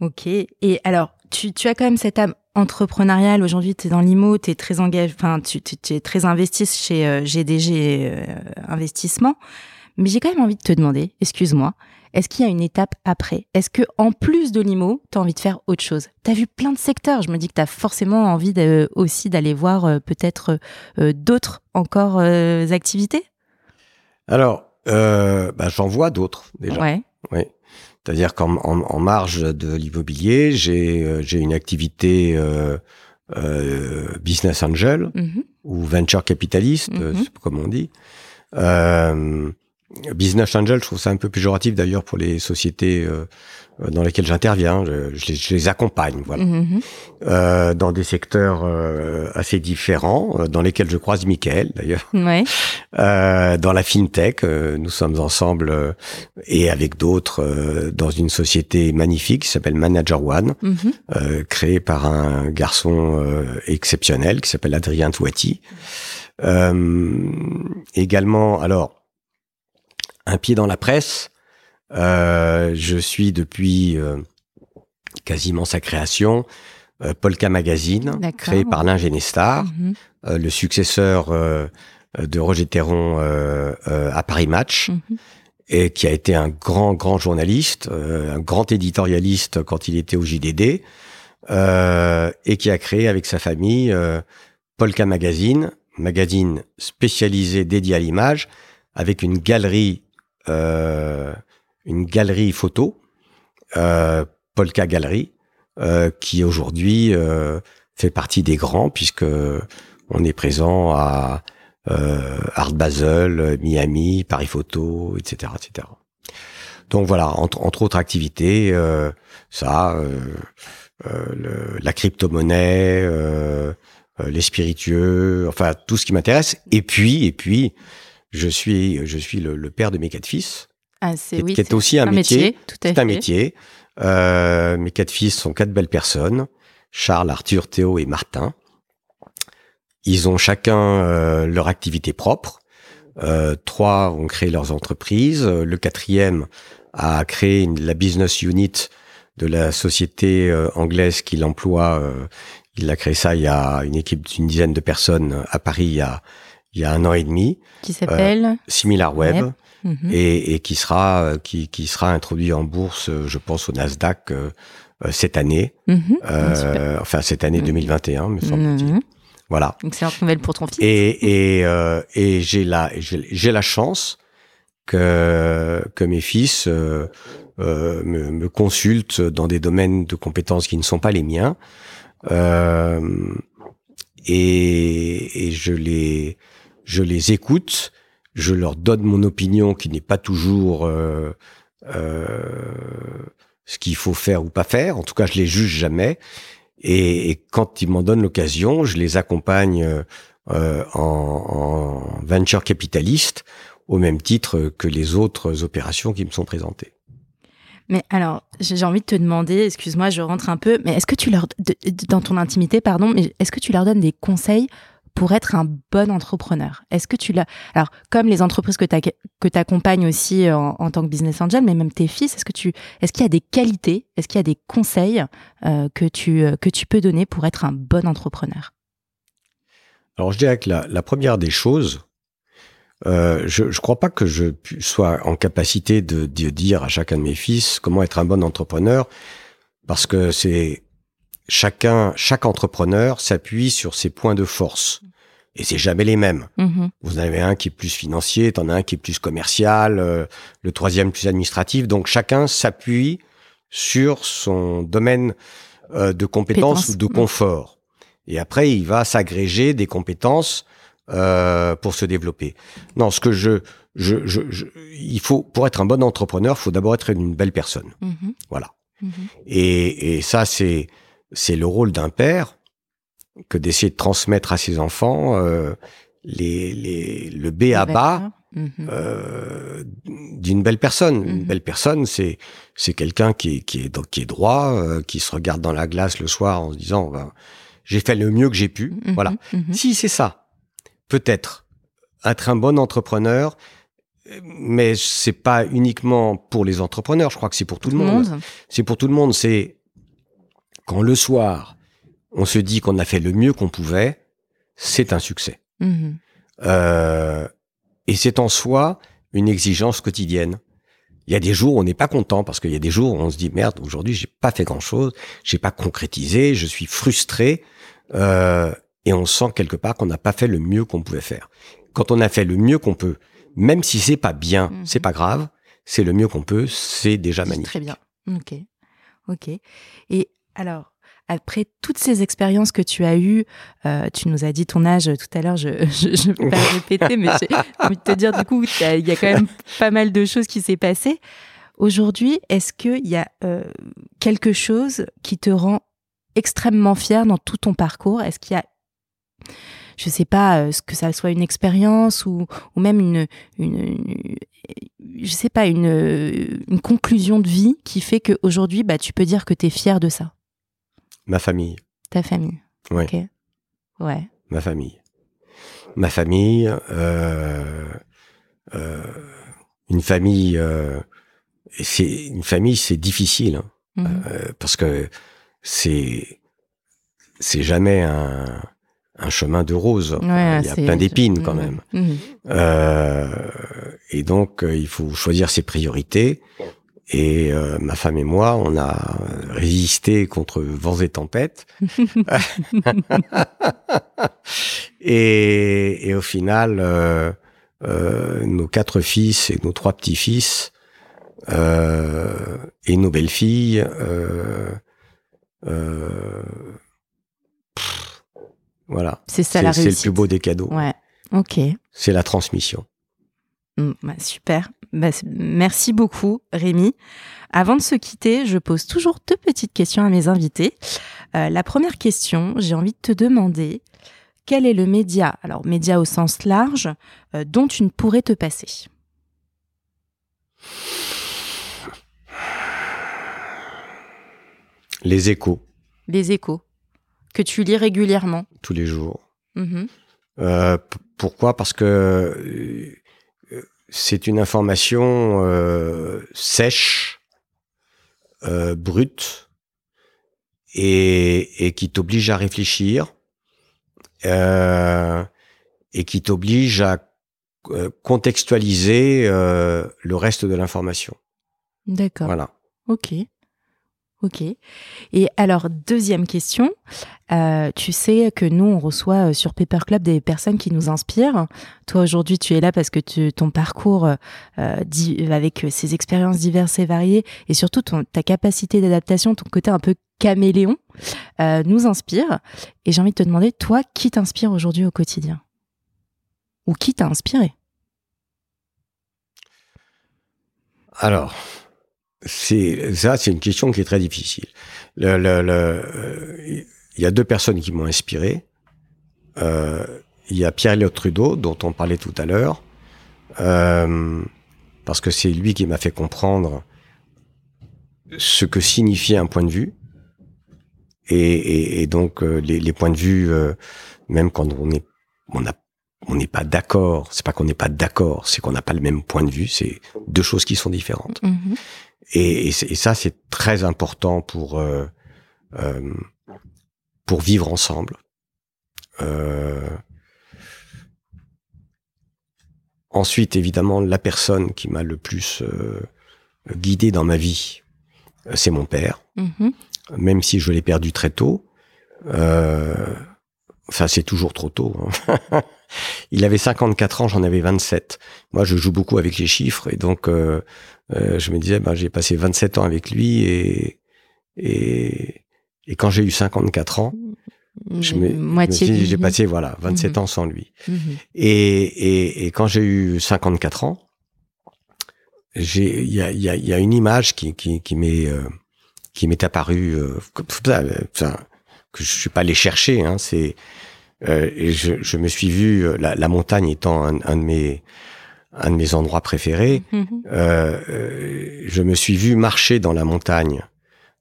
Ok. Et alors, tu, as quand même cette âme entrepreneuriale. Aujourd'hui, tu es dans l'IMO, tu es très engagé, enfin, tu, es très investi chez GDG euh, euh, Investissement. Mais j'ai quand même envie de te demander, excuse-moi, est-ce qu'il y a une étape après? Est-ce que en plus de l'IMO, tu as envie de faire autre chose? Tu as vu plein de secteurs, je me dis que tu as forcément envie aussi d'aller voir euh, peut-être euh, d'autres encore euh, activités? Alors, bah, j'en vois d'autres déjà. Ouais. Oui. C'est-à-dire qu'en en, marge de l'immobilier, j'ai une activité business angel mm-hmm. ou venture capitaliste, mm-hmm. comme on dit. Euh, Business Angel, je trouve ça un peu péjoratif d'ailleurs pour les sociétés euh, dans lesquelles j'interviens. Je, les accompagne, voilà, mm-hmm. euh, dans des secteurs euh, assez différents, euh, dans lesquels je croise Michael d'ailleurs. Ouais. (laughs) dans la fintech, nous sommes ensemble et avec d'autres dans une société magnifique qui s'appelle Manager One, mm-hmm. créée par un garçon exceptionnel qui s'appelle Adrien Touati. également, alors un pied dans la presse. Euh, je suis depuis euh, quasiment sa création euh, Polka Magazine, créé par l'Ingénestar, mhm. le successeur de Roger Théron à Paris Match. Mhm. Et qui a été un grand, grand journaliste, un grand éditorialiste quand il était au JDD, et qui a créé avec sa famille Polka Magazine, magazine spécialisé dédié à l'image, avec une galerie une galerie photo, euh, Polka Galerie, euh, qui aujourd'hui fait partie des grands puisque on est présent à Art Basel, Miami, Paris Photo, etc., etc. Donc voilà, entre, autres activités, ça, la crypto-monnaie, les spiritueux, enfin tout ce qui m'intéresse. Et puis, et puis, je suis, je suis le, père de mes quatre fils, ah, c'est, qui, est aussi un, métier. c'est un métier. Euh, mes quatre fils sont quatre belles personnes. Charles, Arthur, Théo et Martin. Ils ont chacun euh, leur activité propre. Euh, trois ont créé leurs entreprises. Le quatrième a créé la business unit de la société euh, anglaise qu'il emploie. Euh, il a créé ça il y a une équipe d'une dizaine de personnes à Paris il y a il y a un an et demi. Qui s'appelle euh, SimilarWeb. Mhm. Et, qui sera euh, qui, qui sera introduit en bourse, euh, je pense au Nasdaq cette année, mhm. enfin cette année 2021, mhm. me semble-t-il. Voilà. Excellente nouvelle pour ton fils. Et, et, et j'ai la j'ai la chance que que mes fils me, me, consultent dans des domaines de compétences qui ne sont pas les miens. et, et je les je les écoute, je leur donne mon opinion qui n'est pas toujours euh, euh, ce qu'il faut faire ou pas faire. En tout cas, je les juge jamais. Et, quand ils m'en donnent l'occasion, je les accompagne euh, en, en, venture capitaliste au même titre que les autres opérations qui me sont présentées. Mais alors, j'ai envie de te demander, excuse-moi, je rentre un peu, mais est-ce que tu leur, dans ton intimité, pardon, mais est-ce que tu leur donnes des conseils pour être un bon entrepreneur. Est-ce que tu l'as Alors, comme les entreprises que tu accompagnes aussi euh, en, tant que business angel, mais même tes fils, est-ce que tu est-ce qu'il y a des qualités, est-ce qu'il y a des conseils euh, que tu euh, que tu peux donner pour être un bon entrepreneur? Alors, je dirais que la, première des choses, je ne crois pas que je sois en capacité de, dire à chacun de mes fils comment être un bon entrepreneur, parce que c'est chacun, chaque entrepreneur s'appuie sur ses points de force. Et c'est jamais les mêmes. Mm-hmm. Vous en avez un qui est plus financier, t'en as un qui est plus commercial, euh, le troisième plus administratif. Donc chacun s'appuie sur son domaine euh, de compétences ou de confort. Et après, il va s'agréger des compétences euh, pour se développer. Non, ce que je, je, je, il faut pour être un bon entrepreneur, il faut d'abord être une belle personne. Mm-hmm. Voilà. Mm-hmm. Et, et ça, c'est c'est le rôle d'un père que d'essayer de transmettre à ses enfants euh, les, les, le B à bas mhm. euh, d'une belle personne. Une mhm. belle personne, c'est c'est quelqu'un qui, qui, est, qui est droit, euh, qui se regarde dans la glace le soir en se disant ben, j'ai fait le mieux que j'ai pu. Mhm. Voilà. Si c'est ça, peut-être être un bon entrepreneur, mais c'est pas uniquement pour les entrepreneurs. Je crois que c'est pour tout, le monde. C'est pour tout le monde. C'est quand le soir, on se dit qu'on a fait le mieux qu'on pouvait, c'est un succès. Mhm. Euh, et c'est en soi une exigence quotidienne. Il y a des jours où on n'est pas content parce qu'il y a des jours où on se dit merde, aujourd'hui j'ai pas fait grand chose, j'ai pas concrétisé, je suis frustré euh, et on sent quelque part qu'on n'a pas fait le mieux qu'on pouvait faire. Quand on a fait le mieux qu'on peut, même si c'est pas bien, Mhm. c'est pas grave, c'est le mieux qu'on peut, c'est déjà magnifique. Très bien. Ok. Ok. Et alors, après toutes ces expériences que tu as eues, euh, tu nous as dit ton âge tout à l'heure, je (laughs) je vais pas répéter, mais j'ai (laughs) envie de te dire, du coup, il y a quand même pas mal de choses qui s'est passé. Aujourd'hui, est-ce qu'il y a euh, quelque chose qui te rend extrêmement fier dans tout ton parcours? Est-ce qu'il y a, je sais pas, euh, ce que ça soit une expérience ou, ou même une, une, une- je sais pas, une, euh, une conclusion de vie qui fait qu'aujourd'hui, bah, tu peux dire que tu es fier de ça, Ma famille, ta famille. Ouais. Ok. Ouais. ma famille, ma famille, euh, euh, une famille, euh, c'est une famille, c'est difficile. hein. Mhm. Parce que c'est c'est jamais un, un chemin de rose. Ouais, il y a plein d'épines quand Mhm. même. Mhm. Et donc il faut choisir ses priorités. Et euh, ma femme et moi, on a résisté contre vents et tempêtes. (laughs) et, et au final, euh, euh, nos quatre fils et nos trois petits-fils euh, et nos belles-filles, euh, euh, voilà, C'est ça la c'est le réussite. plus beau des cadeaux. Ouais. Ok. C'est la transmission. Mm, bah, super. Bah, merci beaucoup, Rémi. Avant de se quitter, je pose toujours deux petites questions à mes invités. Euh, la première question, j'ai envie de te demander quel est le média, alors média au sens large, euh, dont tu ne pourrais te passer? Les échos, Les échos, que tu lis régulièrement. tous les jours. Mhm. Euh, pourquoi? Parce que c'est une information euh, sèche, euh, brute, et, et qui t'oblige à réfléchir, euh, et qui t'oblige à contextualiser le reste de l'information. D'accord. Voilà. Ok. Ok. Et alors, deuxième question. Euh, tu sais que nous, on reçoit euh, sur Paper Club des personnes qui nous inspirent. Toi, aujourd'hui, tu es là parce que tu- ton parcours euh, di- avec euh, ces expériences diverses et variées et surtout ton, ta capacité d'adaptation, ton côté un peu caméléon, euh, nous inspire. Et j'ai envie de te demander, toi, qui t'inspire aujourd'hui au quotidien? Ou qui t'a inspiré? Alors, c'est ça, c'est une question qui est très difficile. Le, le- le, euh, il y a deux personnes qui m'ont inspiré. Euh, il y a Pierre-Éliott Trudeau, dont on parlait tout à l'heure, euh, parce que c'est lui qui m'a fait comprendre ce que signifiait un point de vue. Et, et- et donc euh, les, les points de vue, euh, même quand on est, on a, on n'est pas d'accord. C'est pas qu'on n'est pas d'accord, c'est qu'on n'a pas le même point de vue. C'est deux choses qui sont différentes. Mhm. Et, et c'est- et ça, c'est très important pour euh, euh, pour vivre ensemble. Euh, ensuite, évidemment, la personne qui m'a le plus euh, guidé dans ma vie, c'est mon père. Mhm. Même si je l'ai perdu très tôt. Euh, enfin, c'est toujours trop tôt. hein. (laughs) Il avait 54 ans, j'en avais 27. Moi, je joue beaucoup avec les chiffres et donc euh, euh, je me disais, ben, j'ai passé 27 ans avec lui et et, et quand j'ai eu 54 ans, je me, je me Moitié suis dit, j'ai passé voilà 27 Mhm. ans sans lui. Mhm. Et, et, et quand j'ai eu 54 ans, j'ai il y a, y, a, y a une image qui qui, qui m'est euh, qui m'est apparue euh, comme ça, enfin, que je suis pas allé chercher. Hein, c'est euh, et je, je me suis vu euh, la, la montagne étant un, un de mes un de mes endroits préférés. Mhm. Euh, euh, je me suis vu marcher dans la montagne,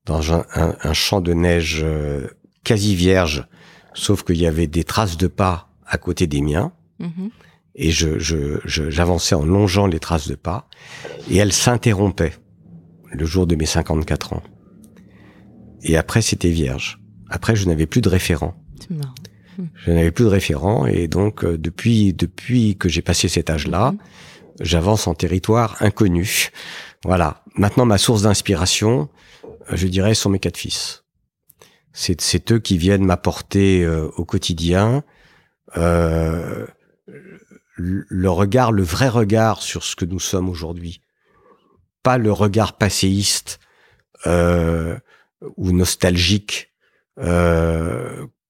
dans un, un- un champ de neige euh, quasi vierge, sauf qu'il y avait des traces de pas à côté des miens, Mhm. et je, je, je- j'avançais en longeant les traces de pas, et elles s'interrompaient le jour de mes 54 ans. Et après, c'était vierge. Après, je n'avais plus de référent. C'est marrant. (laughs) Je n'avais plus de référent, et donc euh, depuis depuis que j'ai passé cet âge-là, Mhm. j'avance en territoire inconnu Voilà. Maintenant, ma source d'inspiration, je dirais, sont mes quatre fils. C'est eux qui viennent m'apporter au quotidien le regard, le vrai regard sur ce que nous sommes aujourd'hui. Pas le regard passéiste ou nostalgique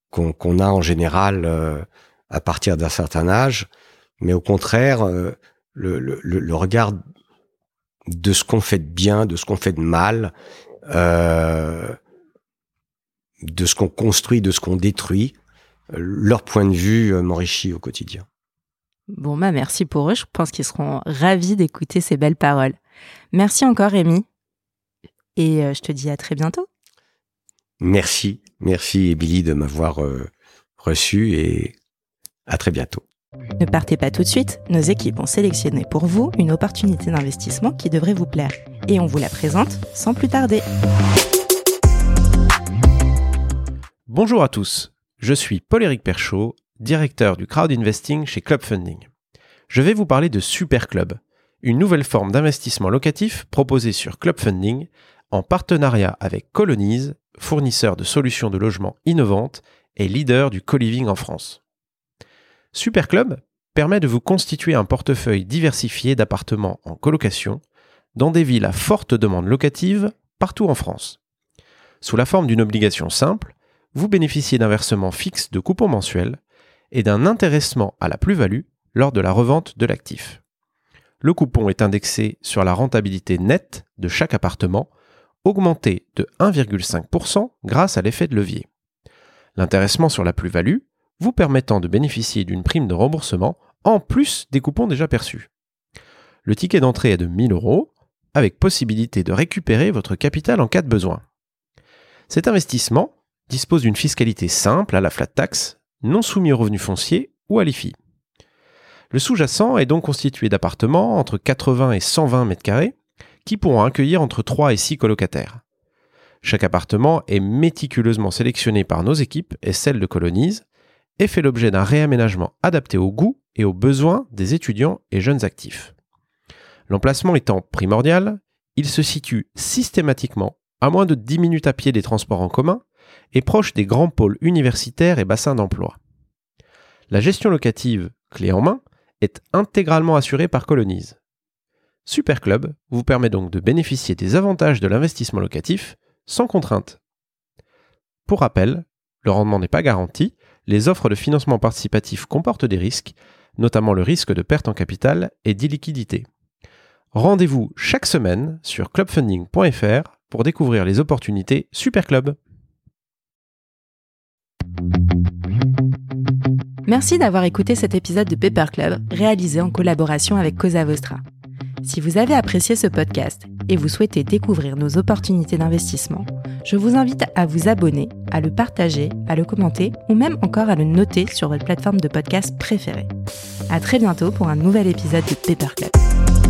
qu'on a en général à partir d'un certain âge, mais au contraire, euh, le, regard de ce qu'on fait de bien, de ce qu'on fait de mal, euh, de ce qu'on construit, de ce qu'on détruit, leur point de vue euh, m'enrichit au quotidien. Bon, bah merci pour eux. Je pense qu'ils seront ravis d'écouter ces belles paroles. Merci encore, Rémi. Et je te dis à très bientôt. Merci. Merci, Billy, de m'avoir reçu et à très bientôt. Ne partez pas tout de suite, nos équipes ont sélectionné pour vous une opportunité d'investissement qui devrait vous plaire et on vous la présente sans plus tarder. Bonjour à tous, je suis Paul-Éric Perchaud, directeur du crowd investing chez Club Funding. Je vais vous parler de Super Club, une nouvelle forme d'investissement locatif proposée sur Club Funding en partenariat avec Colonize, fournisseur de solutions de logement innovantes et leader du co-living en France. Superclub permet de vous constituer un portefeuille diversifié d'appartements en colocation dans des villes à forte demande locative partout en France. Sous la forme d'une obligation simple, vous bénéficiez d'un versement fixe de coupons mensuels et d'un intéressement à la plus-value lors de la revente de l'actif. Le coupon est indexé sur la rentabilité nette de chaque appartement, augmenté de 1,5% grâce à l'effet de levier. L'intéressement sur la plus-value vous permettant de bénéficier d'une prime de remboursement en plus des coupons déjà perçus. Le ticket d'entrée est de 1000 euros, avec possibilité de récupérer votre capital en cas de besoin. Cet investissement dispose d'une fiscalité simple à la flat tax, non soumis aux revenus fonciers ou à l'IFI. Le sous-jacent est donc constitué d'appartements entre 80 et 120 mètres carrés qui pourront accueillir entre 3 et 6 colocataires. Chaque appartement est méticuleusement sélectionné par nos équipes et celles de Colonise et fait l'objet d'un réaménagement adapté aux goûts et aux besoins des étudiants et jeunes actifs. L'emplacement étant primordial, il se situe systématiquement à moins de 10 minutes à pied des transports en commun et proche des grands pôles universitaires et bassins d'emploi. La gestion locative, clé en main, est intégralement assurée par Colonise. Superclub vous permet donc de bénéficier des avantages de l'investissement locatif sans contrainte. Pour rappel, le rendement n'est pas garanti, les offres de financement participatif comportent des risques, notamment le risque de perte en capital et d'illiquidité. Rendez-vous chaque semaine sur clubfunding.fr pour découvrir les opportunités Super Club. Merci d'avoir écouté cet épisode de Paper Club réalisé en collaboration avec Cosa Vostra. Si vous avez apprécié ce podcast et vous souhaitez découvrir nos opportunités d'investissement, je vous invite à vous abonner, à le partager, à le commenter ou même encore à le noter sur votre plateforme de podcast préférée. À très bientôt pour un nouvel épisode de Paper Club.